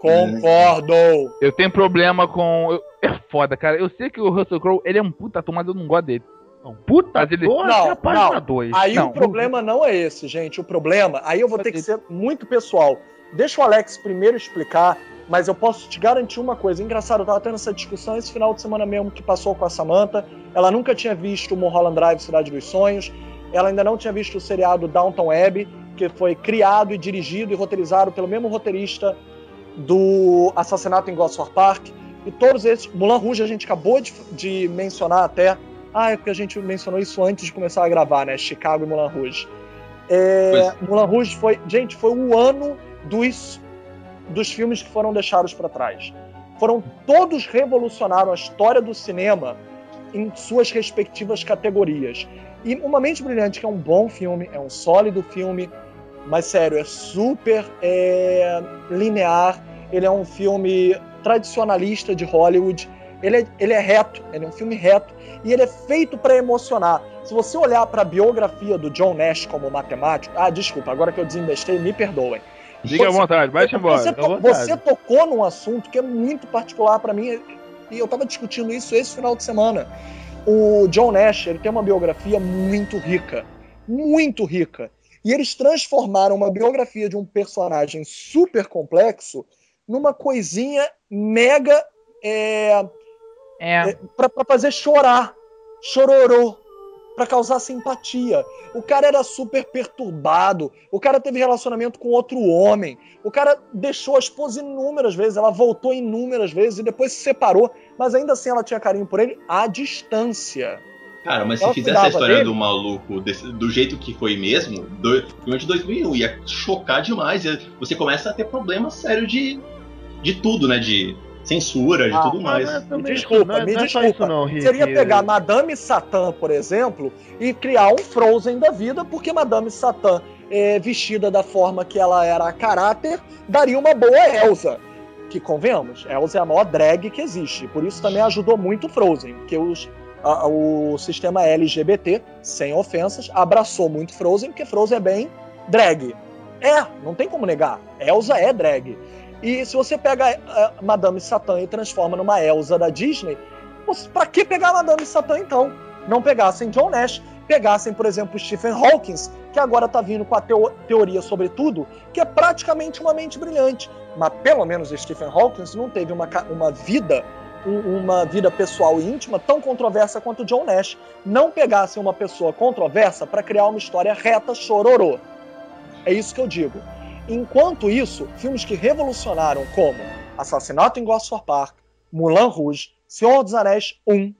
Concordo! Eu tenho problema com. É foda, cara. Eu sei que o Russell Crowe, ele é um puta ator, mas eu não gosto dele. Não, puta Mas ele- ator Não, página não. 2. Aí Não. o problema não é esse, gente. O problema, aí eu vou ter que ser muito pessoal. Deixa o Alex primeiro explicar, mas eu posso te garantir uma coisa. Engraçado, eu tava tendo essa discussão esse final de semana mesmo que passou com a Samantha. Ela nunca tinha visto o Mulholland Drive Cidade dos Sonhos. Ela ainda não tinha visto o seriado Downton Abbey, que foi criado e dirigido e roteirizado pelo mesmo roteirista do Assassinato em Gosford Park. E todos esses. Mulan Rouge a gente acabou de, de mencionar até. Ah, é porque a gente mencionou isso antes de começar a gravar, né? Chicago e Mulan Rouge. É, Mulan Rouge foi. Gente, foi o ano dos, dos filmes que foram deixados para trás. Foram todos revolucionaram a história do cinema em suas respectivas categorias. E Uma Mente Brilhante, que é um bom filme, é um sólido filme, mas sério, é super é, linear. Ele é um filme tradicionalista de Hollywood. Ele é, ele é reto, ele é um filme reto e ele é feito para emocionar. Se você olhar para a biografia do John Nash como matemático, ah, desculpa, agora que eu desembestei, me perdoem. Fica à Você- vontade, vai embora. Você, to- você tocou num assunto que é muito particular para mim e eu tava discutindo isso esse final de semana. O John Nash ele tem uma biografia muito rica, muito rica. E eles transformaram uma biografia de um personagem super complexo numa coisinha mega é, É. para fazer chorar, chororô, para causar simpatia. O cara era super perturbado, o cara teve relacionamento com outro homem, o cara deixou a esposa inúmeras vezes, ela voltou inúmeras vezes e depois se separou, mas ainda assim ela tinha carinho por ele à distância. Cara, mas se Ela fizesse a história dele? do maluco desse- do jeito que foi mesmo, do, de 2001, ia chocar demais. ia- Você começa a ter problema sério de, de tudo, né? De censura, de Ah, tudo mais. Desculpa, não é- me não é só desculpa. isso não, Rick. Seria pegar Madame Satã, por exemplo, e criar um Frozen da vida, porque Madame Satã, é, vestida da forma que ela era a caráter, daria uma boa Elsa. Que convenhamos, Elsa é a maior drag que existe. Por isso também ajudou muito o Frozen, porque os, a- o sistema LGBT, sem ofensas, abraçou muito Frozen, porque Frozen é bem drag. É, não tem como negar. Elsa é drag. E se você pega a Madame Satã e transforma numa Elsa da Disney, pra que pegar a Madame Satã então? Não pegassem John Nash, pegassem, por exemplo, Stephen Hawking, que agora tá vindo com a teo- teoria sobre tudo, que é praticamente uma mente brilhante. Mas pelo menos Stephen Hawking não teve uma, uma vida, um- uma vida pessoal e íntima tão controversa quanto John Nash. Não pegassem uma pessoa controversa para criar uma história reta, chororô. É isso que eu digo. Enquanto isso, filmes que revolucionaram como Assassinato em Gosford Park, Mulan Rouge, Senhor dos Anéis 1,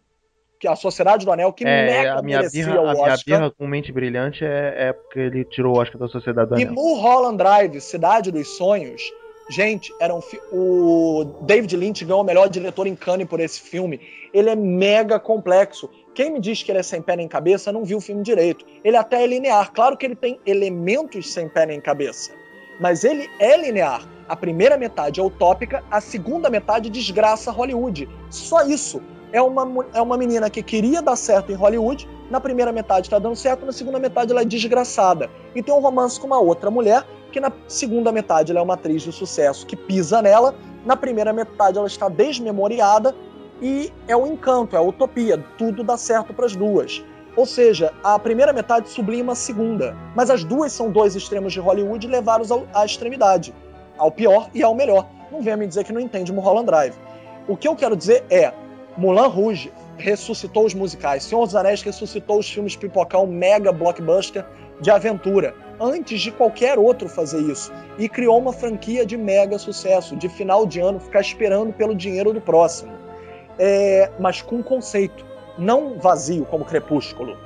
que é a Sociedade do Anel, que É, mega a minha merecia birra, o a minha Oscar, birra com Mente Brilhante é, é porque ele tirou o Oscar da Sociedade do e Anel. Mulholland Drive, Cidade dos Sonhos, gente, era um fi- o David Lynch ganhou o melhor diretor em Cannes por esse filme. Ele é mega complexo. Quem me diz que ele é sem pé nem cabeça não viu o filme direito. Ele até é linear. Claro que ele tem elementos sem pé nem cabeça. Mas ele é linear. A primeira metade é utópica, a segunda metade desgraça Hollywood. Só isso. É uma, é uma menina que queria dar certo em Hollywood, na primeira metade tá dando certo, na segunda metade ela é desgraçada. E tem um romance com uma outra mulher, que na segunda metade ela é uma atriz de sucesso que pisa nela, na primeira metade ela está desmemoriada e é o encanto, é a utopia, tudo dá certo para as duas. Ou seja, a primeira metade sublima a segunda, mas as duas são dois extremos de Hollywood levados à extremidade, ao pior e ao melhor. Não venha me dizer que não entende Mulholland Drive. O que eu quero dizer é, Mulan Rouge ressuscitou os musicais, Senhor dos Anéis ressuscitou os filmes pipocão mega blockbuster de aventura, antes de qualquer outro fazer isso, e criou uma franquia de mega sucesso, de final de ano ficar esperando pelo dinheiro do próximo, É, mas com conceito, não vazio como Crepúsculo.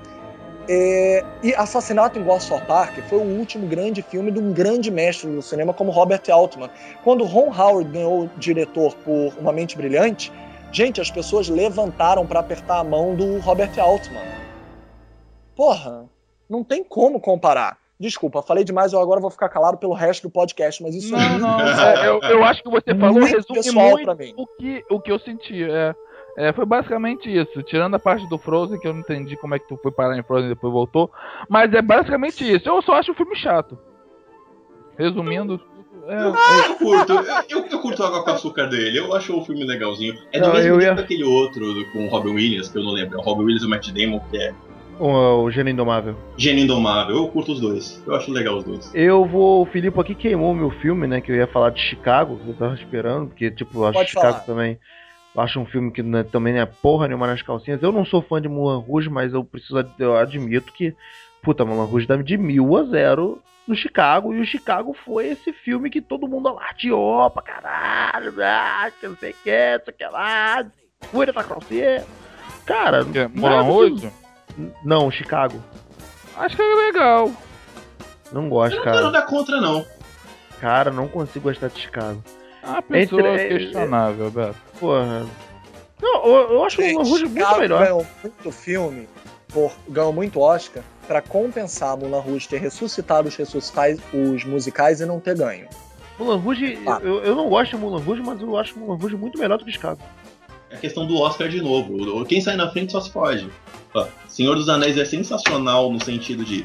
É, e Assassinato em Gosford Park foi o último grande filme de um grande mestre do cinema como Robert Altman. Quando Ron Howard ganhou o diretor por Uma Mente Brilhante, gente, as pessoas levantaram para apertar a mão do Robert Altman. Porra, não tem como comparar. Desculpa, falei demais, eu agora vou ficar calado pelo resto do podcast, mas isso Não, não, é, eu, eu acho que você falou Muito resume pessoal muito pra mim. o que, o que eu senti. É, é, foi basicamente isso. Tirando a parte do Frozen, que eu não entendi como é que tu foi parar em Frozen e depois voltou. Mas é basicamente isso. Eu só acho o filme chato. Resumindo. É, Ah, eu curto, eu, eu curto Água com Açúcar dele, eu acho o filme legalzinho. É do Não, mesmo eu tipo ia- daquele outro do- com o Robin Williams, que eu não lembro. É o Robin Williams e o Matt Damon, que é O, o Gênio Indomável. Gênio Indomável. Eu curto os dois. Eu acho legal os dois. Eu vou. O Filipe aqui queimou meu filme, né? Que eu ia falar de Chicago, que eu tava esperando, porque, tipo, eu acho Pode Chicago falar. também. Eu acho um filme que não é- também não é porra nenhuma nas calcinhas. Eu não sou fã de Mulan Rouge, mas eu preciso. Eu admito que. Puta, Mulan Rouge dá de mil a zero no Chicago. E o Chicago foi esse filme que todo mundo alardeou pra caralho. Ah, que não sei o que, isso que lá. Fúria da calcinha. Cara, que é Mulan Rouge? Não, Chicago. Acho que é legal. Não Eu gosto, não quero cara. dar contra, não. Cara, não consigo gostar de Chicago. É uma pessoa Entre- questionável, Beto. Porra. Não, eu, eu acho o Mulan Rouge muito melhor. ganhou muito filme por, ganhou muito Oscar pra compensar Mulan Rouge ter ressuscitado os, ressuscitais, os musicais e não ter ganho. Mulan Rouge, Ah. eu, eu não gosto de Mulan Rouge, mas eu acho Mulan Rouge muito melhor do que Chicago. É a questão do Oscar de novo. Quem sai na frente só se foge. Ó, Senhor dos Anéis é sensacional no sentido de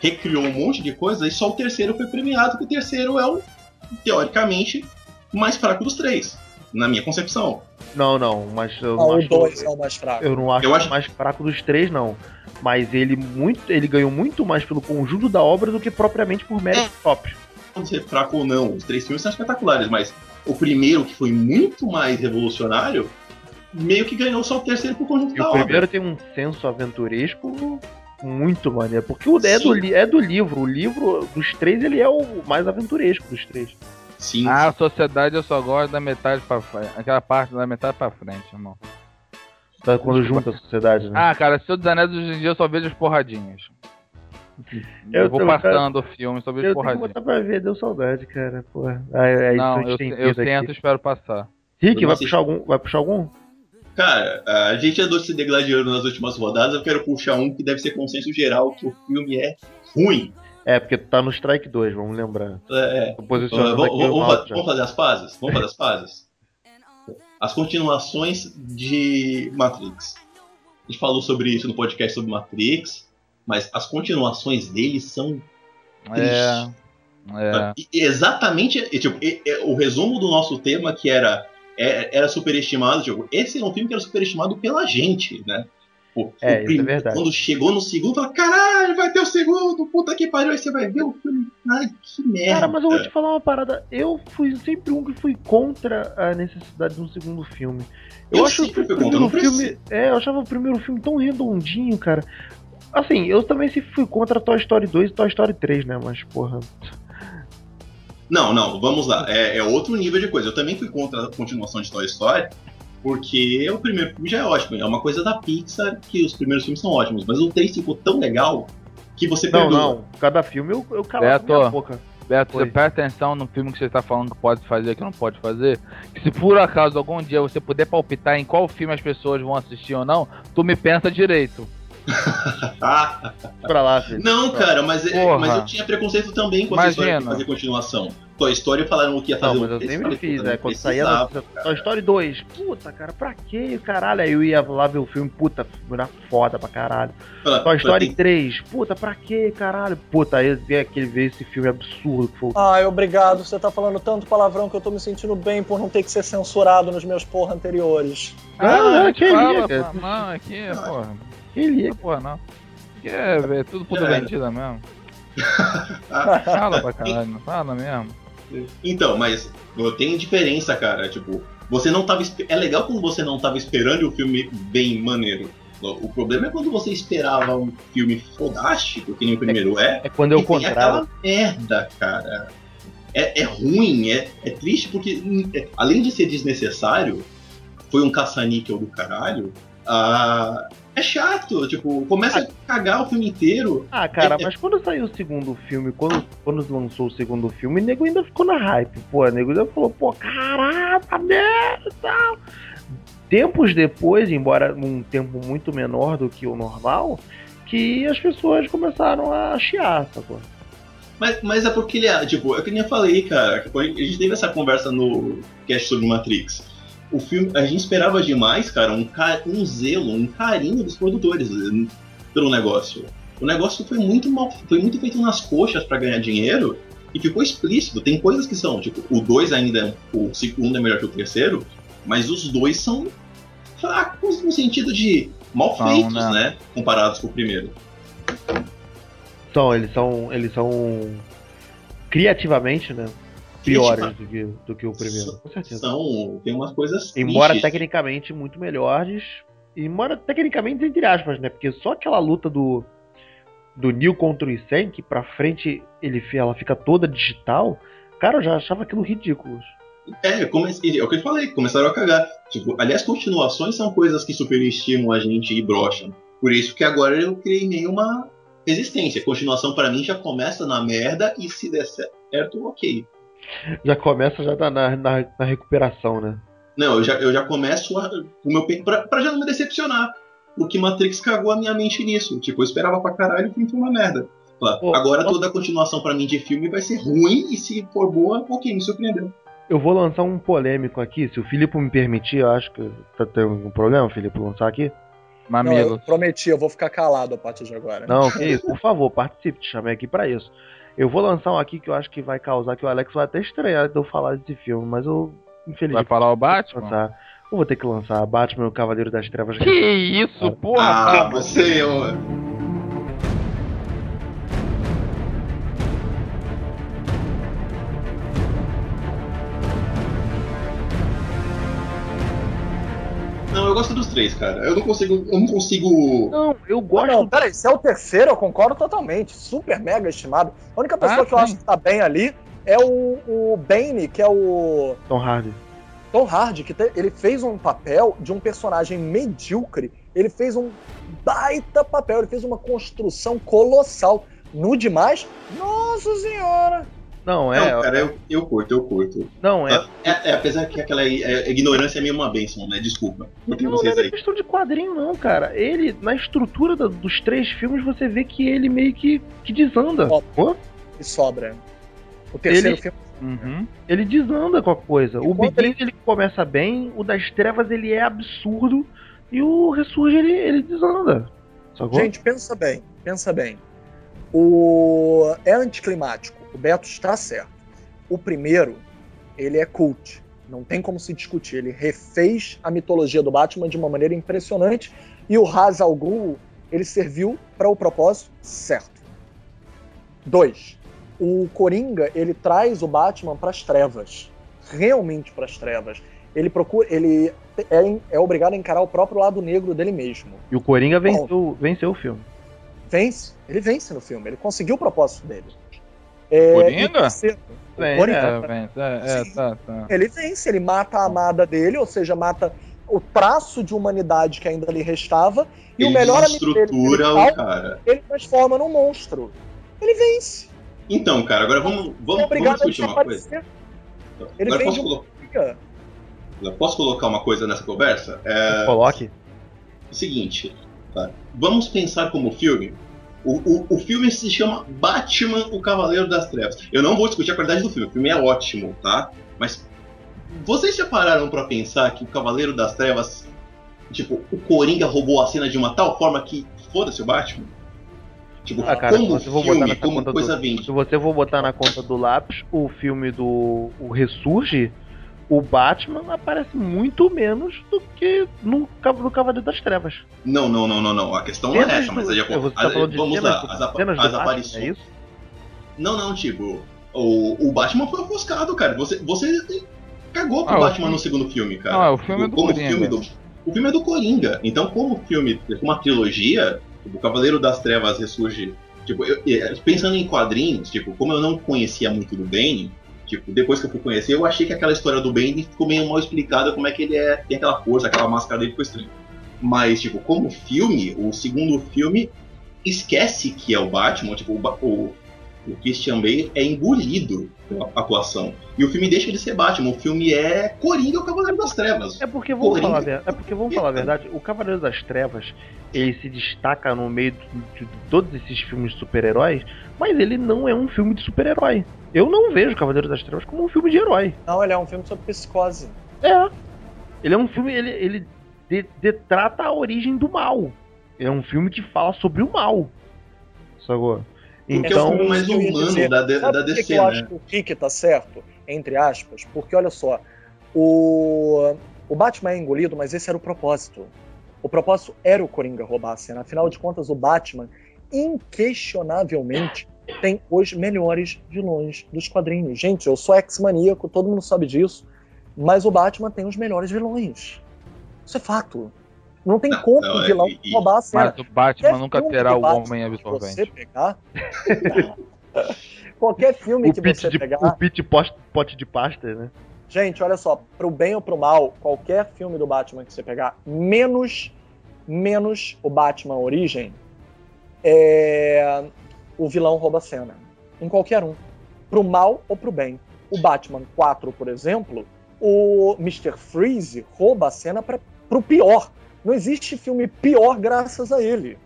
recriou um monte de coisa e só o terceiro foi premiado, que o terceiro é o, teoricamente, mais fraco dos três, na minha concepção. Não, não, mas eu Ah, não o acho. 2 é o mais fraco. Eu não acho, Eu acho- mais fraco dos três, não. Mas ele muito, ele ganhou muito mais pelo conjunto da obra do que propriamente por mérito próprio. Não ser fraco ou não, os três filmes são espetaculares, mas o primeiro, que foi muito mais revolucionário, meio que ganhou só o terceiro por conjunto E da o obra. primeiro tem um senso aventuresco muito maneiro. Porque o é do, é do livro. O livro dos três, ele é o mais aventuresco dos três. Sim, Ah, a sociedade eu só gosto da metade pra frente. Aquela parte da metade pra frente, irmão. Tá? Quando junta a sociedade, né? Ah, cara, Senhor dos Anéis hoje em dia eu só vejo as porradinhas. Eu, Eu vou tô- passando o filme, só vejo eu tenho que porradinhas. botar pra ver, deu saudade, cara. Porra. Aí, aí Não, eu, eu tento e espero passar. Rick, Eu vai puxar algum? Vai puxar algum? Cara, a gente andou se degladiando nas últimas rodadas, eu quero puxar um que deve ser consenso geral, que o filme é ruim. É, porque tu tá no Strike 2, vamos lembrar. É, Tô Vamos, vamos- fazer as pazes? Vamos fazer as pazes? As continuações de Matrix. A gente falou sobre isso no podcast sobre Matrix, mas as continuações deles são É. É. E- exatamente e, tipo, e- o resumo do nosso tema que era é- era superestimado, tipo, esse é um filme que era superestimado pela gente, né? O, É, o isso prim- é verdade. Quando chegou no segundo, fala, caralho, vai ter o segundo, puta que pariu, aí você vai ver o filme. Ai, que merda. Cara, mas eu vou te falar uma parada. Eu fui sempre um que fui contra a necessidade de um segundo filme. Eu, Eu acho sempre o primeiro filme. É, eu achava o primeiro filme tão redondinho, cara. Assim, eu também sempre fui contra Toy Story 2 e Toy Story 3, né? Mas, porra. Não, não, vamos lá. É, é outro nível de coisa. Eu também fui contra a continuação de Toy Story, porque o primeiro filme já é ótimo. É uma coisa da Pixar que os primeiros filmes são ótimos, mas o 3 ficou tão legal que você Não, perdoa. não. Cada filme eu, eu calava Beto. minha boca. Beto, Oi. você presta atenção no filme que você tá falando que pode fazer, que não pode fazer. Que se por acaso algum dia você puder palpitar em qual filme as pessoas vão assistir ou não, tu me pensa direito. Ah, Pra lá, filho. Não, cara, mas, é- mas eu tinha preconceito também com a história de Imagina. fazer continuação. Toy Story falaram que ia fazer Não, mas o eu sempre fiz, não Quando saía cara. Toy Story 2, puta, cara, pra quê, caralho? Aí eu ia lá ver o filme, puta, era foda pra caralho. Fala, Toy Story tem- 3, puta, pra quê, caralho? Puta, aí ver aquele ver esse filme absurdo que foi o Ai, obrigado. Você tá falando tanto palavrão que eu tô me sentindo bem por não ter que ser censurado nos meus porra anteriores. Ah, não, gente que fala, liga. Não, aqui, porra. que liga. Porra, não. É, velho, tudo puta É. vendida mesmo. Fala pra caralho, não fala mesmo. Então, mas tem diferença, cara. Tipo, você não tava. É legal quando você não tava esperando o filme bem maneiro. O problema é quando você esperava um filme fodástico, que nem o primeiro é, É quando é o e tem contrário. aquela merda, cara. É, é ruim, é, é triste porque, é- além de ser desnecessário, foi um caça-níquel do caralho. ah, é chato, tipo, começa a cagar o filme inteiro. Ah, cara, É- mas quando saiu o segundo filme, quando, quando lançou o segundo filme, o nego ainda ficou na hype. Pô, o nego ainda falou, pô, caraca, merda e tal. Tempos depois, embora num tempo muito menor do que o normal, que as pessoas começaram a chiar, sacou? Mas, mas é porque ele é, tipo, é que nem eu falei, cara. A gente teve essa conversa no cast sobre Matrix. O filme, a gente esperava demais, cara, um, ca- um zelo, um carinho dos produtores eh, pelo negócio. O negócio foi muito mal, foi muito feito nas coxas pra ganhar dinheiro e ficou explícito. Tem coisas que são, tipo, o 2 ainda, é- o segundo é melhor que o terceiro, mas os dois são fracos no sentido de mal São, feitos, né? né? Comparados com o primeiro. São, eles são. Eles são criativamente, né? Piores do que, do que o primeiro. Com certeza. São, tem umas coisas Embora tristes. tecnicamente muito melhores. Embora tecnicamente, entre aspas, né? Porque só aquela luta do. Do Neo contra o Isen, que pra frente ele, ela fica toda digital. Cara, eu já achava aquilo ridículo. É, comecei, é o que eu falei, começaram a cagar. Tipo, aliás, continuações são coisas que superestimam a gente e brocham. Por isso que agora eu criei meio uma resistência. Continuação pra mim já começa na merda e se der certo, ok. Já começa já na, na, na- recuperação, né? Não, eu já, eu já começo a, o meu pra, pra já não me decepcionar. porque Matrix cagou a minha mente nisso. Tipo, eu esperava pra caralho e o filme foi uma merda. Pô, Agora toda a continuação pra mim de filme vai ser ruim e se for boa, ok, me surpreendeu. Eu vou lançar um polêmico aqui, se o Filipe me permitir, eu acho que tá tendo algum problema, Filipe, lançar aqui? Não, eu prometi, eu vou ficar calado a partir de agora. Não, que isso, por favor, participe, te chamei aqui pra isso. Eu vou lançar um aqui que eu acho que vai causar, que o Alex vai até estranhar de eu falar desse filme, mas eu, Vai infelizmente, falar o Batman? lançar. Eu vou ter que lançar Batman, o Cavaleiro das Trevas. Que isso, porra! ah, você, ô. Não, eu gosto dos três, cara. Eu não consigo. Eu não consigo. Não, eu Ah, gosto não, peraí, se é o terceiro, eu concordo totalmente. Super mega estimado. A única pessoa Ah, que eu acho que tá bem ali é o, o Bane, que é o Tom Hardy. Tom Hardy, que te- ele fez um papel de um personagem medíocre. Ele fez um baita papel, ele fez uma construção colossal. No demais, nossa senhora! Não, é, não, cara, eu, eu curto, eu curto. não, é. É, é, apesar que aquela aí, é, ignorância é meio uma benção, né? Desculpa. Não, não vocês é aí? questão de quadrinho, não, cara. Ele, na estrutura da- dos três filmes, você vê que ele meio que, que desanda. Pô, E sobra. O terceiro Ele- filme. Uhum. ele desanda com a coisa. O Enquanto Begins ele começa bem, o das trevas ele é absurdo e o Ressurge ele, ele desanda. Sacou? Gente, pensa bem, pensa bem. O é anticlimático. O Beto está certo. O primeiro, ele é cult. Não tem como se discutir. Ele refez a mitologia do Batman de uma maneira impressionante e o Ra's al Ghul, ele serviu para o propósito certo. Dois, o Coringa, ele traz o Batman para as trevas. Realmente para as trevas. Ele procura, ele é, é obrigado a encarar o próprio lado negro dele mesmo E o Coringa venceu, venceu o filme. vence. Ele vence no filme. Ele conseguiu o propósito dele. É, Coringa? o o Vem, Coringa, É, vem, é, é, tá, tá. Ele vence, ele mata a amada dele, ou seja, mata o traço de humanidade que ainda lhe restava. E o Ele melhor amigo dele, ele, o cara. ele transforma num monstro. Ele vence. Então, cara, agora vamos, é vamos, vamos discutir uma coisa. desaparecer. Ele Agora posso, de colo- Coringa. posso colocar uma coisa nessa conversa? É Coloque. o seguinte, tá? vamos pensar como filme. O, o, o filme se chama Batman, o Cavaleiro das Trevas. Eu não vou discutir a qualidade do filme, o filme é ótimo, tá? Mas vocês já pararam pra pensar que o Cavaleiro das Trevas, tipo, o Coringa roubou a cena de uma tal forma que foda-se o Batman? Tipo, Ah, cara, como se eu vou botar filme, nessa como conta coisa do- vende. Se você for botar na conta do lápis, o filme do o Ressurge, o Batman aparece muito menos do que no, no Cavaleiro das Trevas. Não, não, não, não, não. A questão não é essa, mas aí É, você tá vamos cenas, lá, as, do as Batman, aparições. é isso? Não, não, tipo, o, o Batman foi ofuscado, cara. Você, você cagou pro Ah, o Batman filme- no segundo filme, cara. É o filme Tipo, do como Coringa. filme do- O filme é do Coringa. Então, como filme, como uma trilogia, tipo, o Cavaleiro das Trevas ressurge. Tipo, eu- pensando em quadrinhos, tipo, como eu não conhecia muito do Bane, tipo, depois que eu fui conhecer, eu achei que aquela história do Bane ficou meio mal explicada como é que ele é, tem aquela força, aquela máscara dele ficou estranho. Mas, tipo, como filme, o segundo filme esquece que é o Batman, tipo, o, o, o Christian Bale é engolido pela atuação. E o filme deixa de ser Batman, o filme é Coringa, o Cavaleiro das Trevas. É porque vamos Coringa. falar, é porque vamos falar a verdade, o Cavaleiro das Trevas, ele se destaca no meio de, de todos esses filmes de super-heróis, mas ele não é um filme de super-herói. Eu não vejo Cavaleiro das Trevas como um filme de herói. Não, ele é um filme sobre psicose. É. Ele é um filme, ele, ele de- detrata a origem do mal. Ele é um filme que fala sobre o mal. Sacou? É o Então, filme mais humano da, da que DC, que eu né? acho que o Rick tá certo? Entre aspas. Porque olha só, o, o Batman é engolido, mas esse era o propósito. O propósito era o Coringa roubar a cena. Afinal de contas, o Batman, inquestionavelmente, tem os melhores vilões dos quadrinhos. Gente, eu sou ex-maníaco, todo mundo sabe disso. Mas o Batman tem os melhores vilões. Isso é fato. Não tem Não, como não, o vilão e- roubar a cena. Mas o Batman Qualquer nunca terá o homem que Você absorvente. pegar. Qualquer filme o que você de, pegar. o pit pote de pasta, né? Gente, olha só, pro bem ou pro mal, qualquer filme do Batman que você pegar, menos menos o Batman Origem, é o vilão rouba a cena. Em qualquer um. Pro mal ou pro bem. O Batman 4, por exemplo, o Mr. Freeze rouba a cena pra, pro pior. Não existe filme pior graças a ele.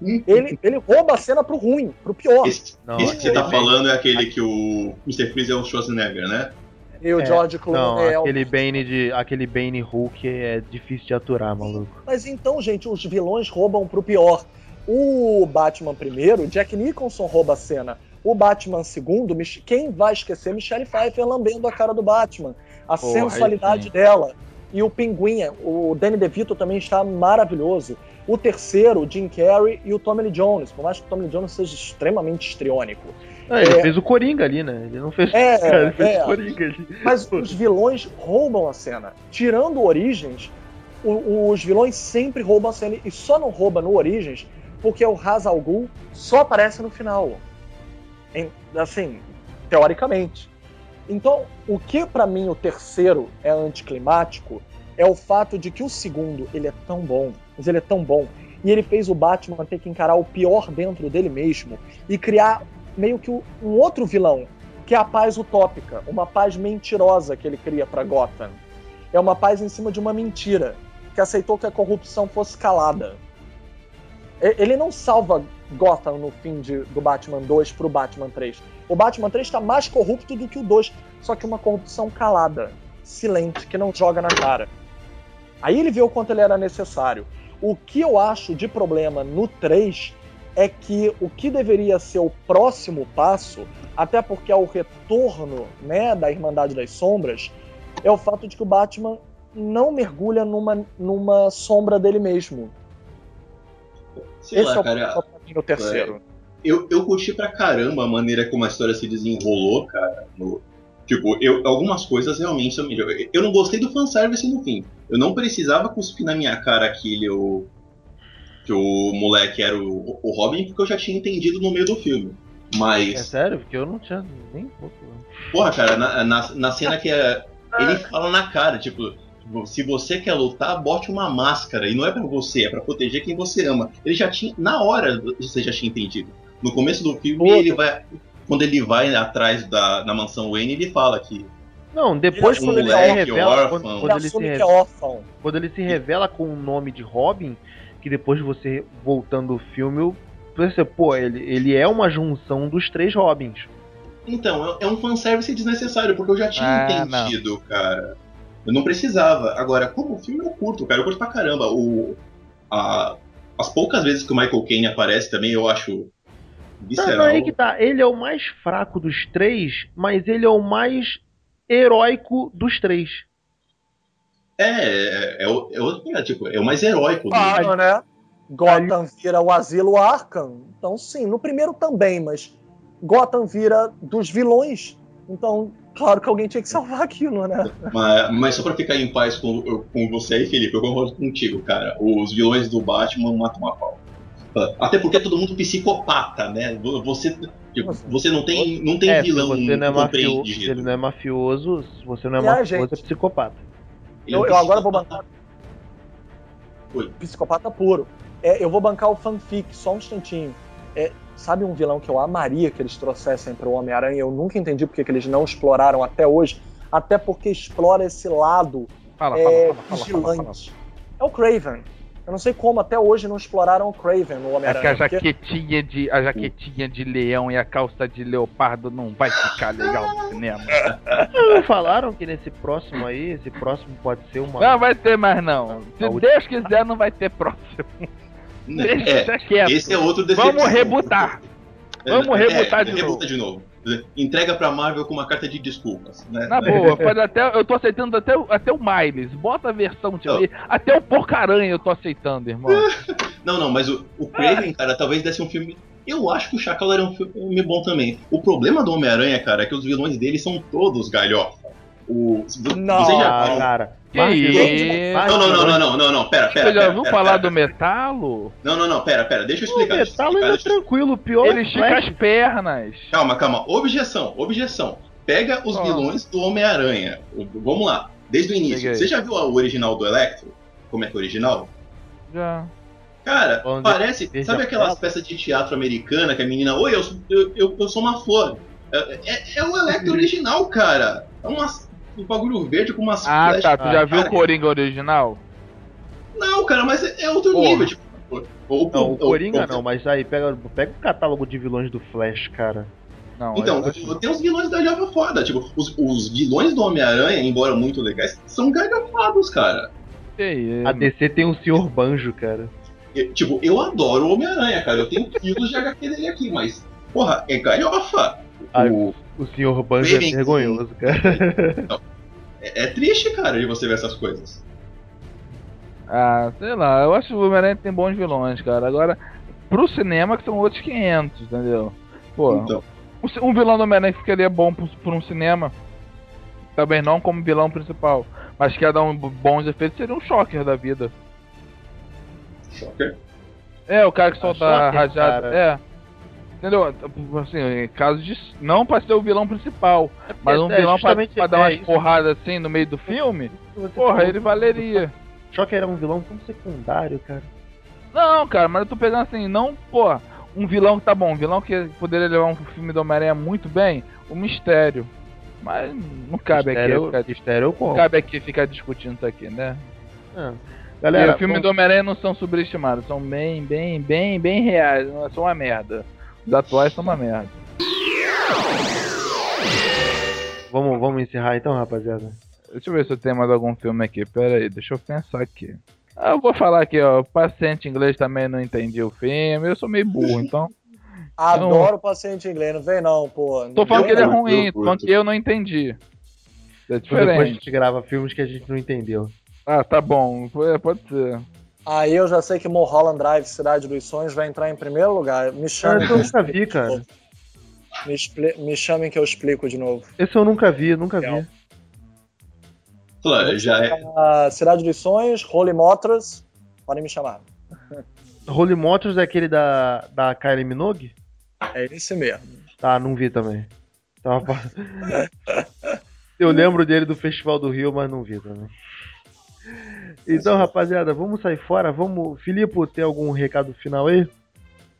Ele, ele rouba a cena pro ruim, pro pior. Esse, Não, esse que você tá aquele- falando é aquele que o Mr. Freeze é o Schwarzenegger, né? E o É, George Clooney Não, é o- aquele Bane de. aquele Bane Hulk é difícil de aturar, maluco. Mas então, gente, os vilões roubam pro pior. O Batman primeiro, Jack Nicholson rouba a cena. O Batman segundo, quem vai esquecer Michelle Pfeiffer lambendo a cara do Batman. A Porra, sensualidade dela. E o Pinguim, o Danny DeVito também está maravilhoso. O terceiro, o Jim Carrey e o Tommy Lee Jones. Por mais que o Tommy Lee Jones seja extremamente histriônico. Ah, ele É. fez o Coringa ali, né? Ele não fez. É, Cara, ele fez é. o Coringa ali. Mas os vilões roubam a cena. Tirando Origens, o- os vilões sempre roubam a cena. E só não rouba no Origens porque o Ra's al Ghul só aparece no final. Em- assim, teoricamente. Então, o que pra mim o terceiro é anticlimático é o fato de que o segundo, ele é tão bom, mas ele é tão bom, e ele fez o Batman ter que encarar o pior dentro dele mesmo e criar meio que um outro vilão, que é a paz utópica, uma paz mentirosa que ele cria pra Gotham. É uma paz em cima de uma mentira, que aceitou que a corrupção fosse calada. Ele não salva Gotham no fim de- do Batman 2 pro Batman 3. O Batman 3 está mais corrupto do que o 2, só que uma corrupção calada, silente, que não joga na cara. Aí ele viu o quanto ele era necessário. O que eu acho de problema no 3 é que o que deveria ser o próximo passo, até porque é o retorno né, da Irmandade das Sombras, é o fato de que o Batman não mergulha numa, numa sombra dele mesmo. Sei Esse lá, é o cara. Mim no terceiro. Eu, eu curti pra caramba a maneira como a história se desenrolou, cara. no- tipo, eu, algumas coisas realmente são melhor. Eu não gostei do fanservice no fim. Eu não precisava cuspir na minha cara que ele, o, que o moleque era o, o Robin, porque eu já tinha entendido no meio do filme. É Mas, sério? Porque eu não tinha nem pouco. porra, cara, na, na, na cena que é, ele fala na cara, tipo, se você quer lutar, bote uma máscara. E não é pra você, é pra proteger quem você ama. Ele já tinha, na hora, você já tinha entendido. No começo do filme, Tudo. ele vai. Quando ele vai atrás da, da mansão Wayne, ele fala que. Não, depois Ele quando ele revela. órfão. Quando, Ele quando ele se assume re- que é órfão. quando ele se revela com o nome de Robin, que depois você voltando o filme, você, pô, ele, ele é uma junção dos três Robins. Então, é é um fanservice desnecessário, porque eu já tinha Ah, entendido, cara. Eu não precisava. Agora, como filme eu curto, cara. Eu curto pra caramba. O, a- as poucas vezes que o Michael Caine aparece também, eu acho Tá, visceral. não, aí que tá. Ele é o mais fraco dos três, mas ele é o mais heróico dos três. É, é, é, o- é, o- é, tipo, é o mais heróico do Ah, né? Gotham vira o asilo Arkham. Então, sim, no primeiro também, mas Gotham vira dos vilões. Então, claro que alguém tinha que salvar aquilo, né? Mas, mas só pra ficar em paz com, com você aí, Felipe, eu concordo contigo, cara. Os vilões do Batman matam a pau. Até porque é todo mundo psicopata, né? Você, tipo, você não tem, não tem é, vilão se você não é mafioso, se ele não é mafioso, se você não é E mafioso, gente? é psicopata. É um Eu, eu agora vou bancar. Oi. Psicopata puro. É, eu vou bancar o fanfic, só um instantinho. É, sabe um vilão que eu amaria que eles trouxessem para o Homem-Aranha? Eu nunca entendi porque que eles não exploraram até hoje. Até porque explora esse lado Fala, é, fala, fala, fala, fala, fala. vigilante. É o Craven. Eu não sei como até hoje não exploraram o Craven no É que a Homem-Aranha. porque- jaquetinha de a jaquetinha de leão e a calça de leopardo não vai ficar legal no cinema. Não falaram que nesse próximo aí, esse próximo pode ser uma. Não vai ter mais não. Se Deus quiser, não vai ter próximo. Deixa É, quieto. esse é outro decepção. Vamos rebutar. Vamos rebutar de rebuta de novo. Entrega pra Marvel com uma carta de desculpas. Né? Na boa, faz até, eu tô aceitando até, o- até o Miles. Bota a versão de Não. Até o Porcaranha eu tô aceitando, irmão. Não, não, mas o, o Craven, cara, talvez desse um filme. Eu acho que o Chacal era um filme bom também. O problema do Homem-Aranha, cara, é que os vilões dele são todos galhofa. O, Não. Você já cara. Não, não, não, não, não, não, não, pera, pera. Ouviu pera, falar pera. do metalo? Não, não, não, pera, pera, deixa eu O explicar. eu Metalo explicar, ainda é tranquilo, o pior Ele é estica Flash. as pernas. Calma, calma. Objeção, objeção. Pega os vilões do Homem-Aranha. O- Vamos lá, desde o início. Você já viu o original do Electro? Como é que é o original? Já. Cara, Onde- parece. Sabe aquelas peças de teatro americana que a menina. Oi, eu, sou- eu, eu, eu sou uma flor. É, é- é o Electro original, cara. É umas, um bagulho verde com umas Ah, flechas. tá. Tu já Ah, viu o cara. Coringa original? Não, cara, mas é, outro Porra. nível, tipo. O, o, Não, o Coringa não, mas aí pega, pega o catálogo de vilões do Flash, cara. Não, Então, acho- tem uns vilões da Java foda. Tipo, os, os vilões do Homem-Aranha, embora muito legais, são galhofados, cara. isso, A DC tem o Sr. Banjo, cara. Eu- tipo, eu adoro o Homem-Aranha, cara. Eu tenho quilos de HQ dele aqui, mas, porra, é galhofa. Ah, O- O Sr. Banjo é vergonhoso, cara. é, é triste, cara, de você ver essas coisas. Ah, sei lá, eu acho que o Homem-Aranha tem bons vilões, cara. Agora, pro cinema que são outros 500, entendeu? Pô, Então, um, um vilão do Homem-Aranha que ficaria bom por, por um cinema, talvez não como vilão principal, mas que ia dar um bons efeitos, seria um Shocker da vida. Shocker. É, o cara que solta a Shocker, rajada. cara. É. Entendeu? Assim, caso de. Não pra ser o vilão principal, mas um É, vilão pra, pra dar é umas isso. porradas assim no meio do filme, Você porra, falou ele valeria. Shocker era um vilão tão secundário, cara. Não, cara, mas eu tô pegando assim, não, pô, um vilão que tá bom, um vilão que poderia levar um filme do Homem-Aranha muito bem, o mistério. Mas não cabe Mistério, aqui, ficar, Mistério eu não cabe aqui ficar discutindo isso aqui, né? E Galera, o filme vamos- do Homem-Aranha não são subestimados, são bem, bem, bem, bem reais, não são uma merda. Os atuais são uma merda. vamos, vamos encerrar então, rapaziada. Deixa eu ver se eu tenho mais algum filme aqui. Pera aí, deixa eu pensar aqui. Ah, eu vou falar aqui, ó. Paciente inglês também não entendi o filme. Eu sou meio burro, então. Adoro o paciente inglês, não vem não, pô. Tô falando que ele é ruim, tô falando que eu não entendi. É Depois a diferente. gente grava filmes que a gente não entendeu. Ah, tá bom. Pode ser. Aí eu já sei que Mulholland Drive, Cidade dos Sonhos, vai entrar em primeiro lugar. Me chamem, esse eu nunca vi, cara. me, expli- me chamem que eu explico de novo. Esse eu nunca vi, nunca vi. Claro, já é. Cidade dos Sonhos, Holy Motors, podem me chamar. Holy Motors é aquele da, da Kylie Minogue? É esse mesmo. Tá, não vi também. Tava Eu lembro dele do Festival do Rio, mas não vi também. Então, rapaziada, vamos sair fora. Vamos. Filipe, tem algum recado final aí?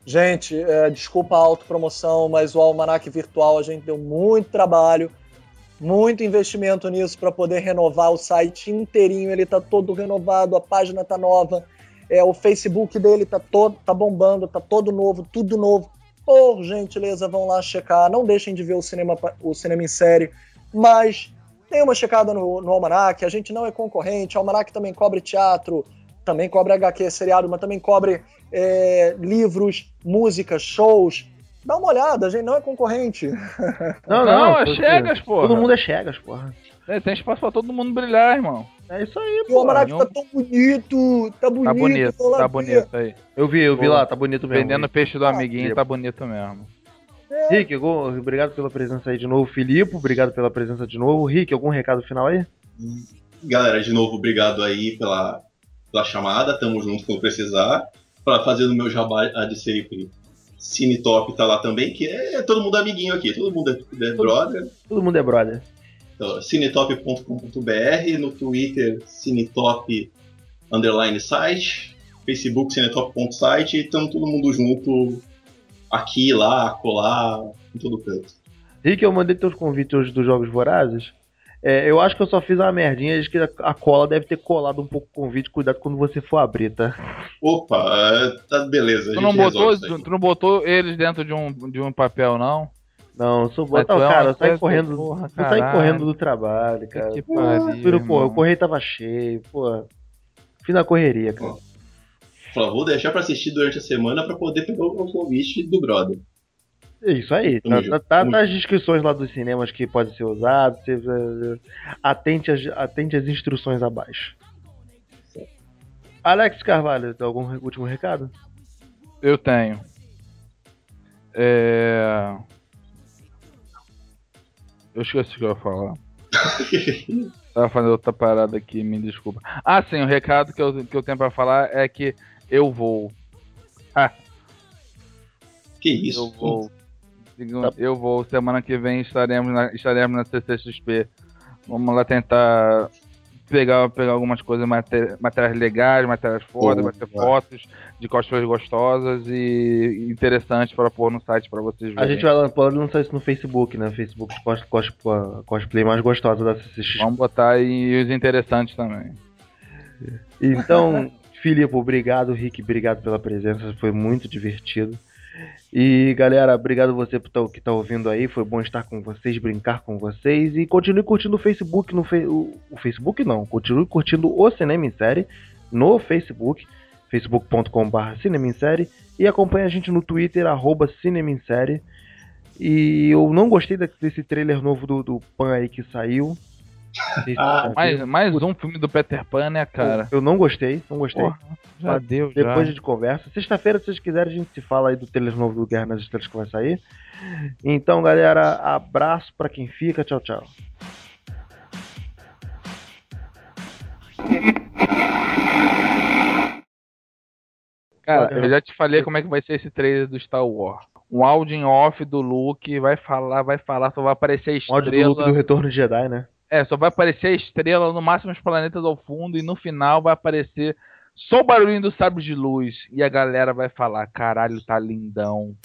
Gente, é, desculpa a autopromoção, mas o Almanac Virtual a gente deu muito trabalho, muito investimento nisso para poder renovar o site inteirinho. Ele tá todo renovado, a página tá nova, é, o Facebook dele tá todo tá bombando, tá todo novo, tudo novo. Por gentileza, vão lá checar. Não deixem de ver o cinema, o cinema em série, mas dê uma checada no, no Almanac. A gente não é concorrente. O Almanac também cobre teatro, também cobre HQ, seriado, mas também cobre é, livros, músicas, shows. Dá uma olhada, a gente não é concorrente. Não, Não, é pô, Chegas, porra. Todo mundo é Chegas, porra. É, tem espaço pra todo mundo brilhar, irmão. É isso aí, E o pô. Almanac tá tão bonito, tá bonito. Tá bonito, tá bonito aí. Eu vi, eu vi Pô, lá, tá bonito mesmo. Vendendo peixe do Ah, amiguinho, tá bonito mesmo. Rick, algum- obrigado pela presença aí de novo. Filipe, obrigado pela presença de novo. Rick, algum recado final aí? Galera, de novo, obrigado aí pela, pela chamada. Tamo junto quando precisar. Pra fazer o meu jabá a de sempre. Cine Top tá lá também, que é todo mundo amiguinho aqui, todo mundo é, é brother. Todo mundo é brother. Então, cinetop.com.br, no Twitter, cinetop underline site, Facebook, cinetop.site, e estamos todo mundo junto aqui, lá, colar, em todo canto. Rick, eu mandei teus convites hoje dos Jogos Vorazes. É, eu acho que eu só fiz uma merdinha, acho que a- cola deve ter colado um pouco o convite. Cuidado quando você for abrir, tá? Opa, é, tá beleza. a Tu não, gente botou, resolve isso aí. tu não botou eles dentro de um, de um papel, não? Não, eu sou bom. É uma cara, eu saí coisa, correndo. porra, eu saí caralho. correndo do trabalho, cara. Que Pô, pariu, pô, o correio tava cheio, pô. Fui na correria, cara. Falei, vou deixar pra assistir durante a semana pra poder pegar o convite do brother. É isso aí. Tamo Tá, tá, tá nas descrições lá dos cinemas que pode ser usado. Você, atente, as, atente as instruções abaixo. Alex Carvalho, tem algum re- último recado? Eu tenho. É... Eu esqueci o que eu ia falar. Tava fazendo outra parada aqui, me desculpa. Ah, sim, o recado que eu, que eu tenho pra falar é que eu vou. que isso? Eu vou. Eu vou. Semana que vem estaremos na, estaremos na CCXP. Vamos lá tentar pegar, pegar algumas coisas, maté- matérias legais, matérias fodas, vai ter Boa. fotos de cosplays gostosas e interessantes para pôr no site para vocês A verem. gente vai lançar isso no Facebook, né? Facebook cos, cos, cosplay mais gostosa da CCXP. Vamos botar aí os interessantes também. Então, Filipe, obrigado. Rick, obrigado pela presença. Foi muito divertido. E galera, obrigado você tá, que tá ouvindo aí. Foi bom estar com vocês, brincar com vocês. E continue curtindo o Facebook. No fe... o, Facebook não, continue curtindo o Cinema em Série no Facebook, facebook.com.br Cinema em Série. E acompanhe a gente no Twitter, arroba Cinema em Série. E eu não gostei desse trailer novo do, do Pan aí que saiu. Ah, Mais, mais um filme do Peter Pan, né, cara? Eu não gostei, não gostei. Porra, já Mas deu, Depois a já. gente conversa. Sexta-feira, se vocês quiserem, a gente se fala aí do trailer novo do Guerra nas Estrelas que vai sair. Então, galera, abraço pra quem fica. Tchau, tchau. Cara, eu já te falei como é que vai ser esse trailer do Star Wars. Um áudio em off do Luke, vai falar, vai falar, só vai aparecer a Um áudio do estrela. Luke do Retorno de Jedi, né? É, só vai aparecer a estrela, no máximo os planetas ao fundo, e no final vai aparecer só o barulhinho do sabre de luz. E a galera vai falar, caralho, tá lindão.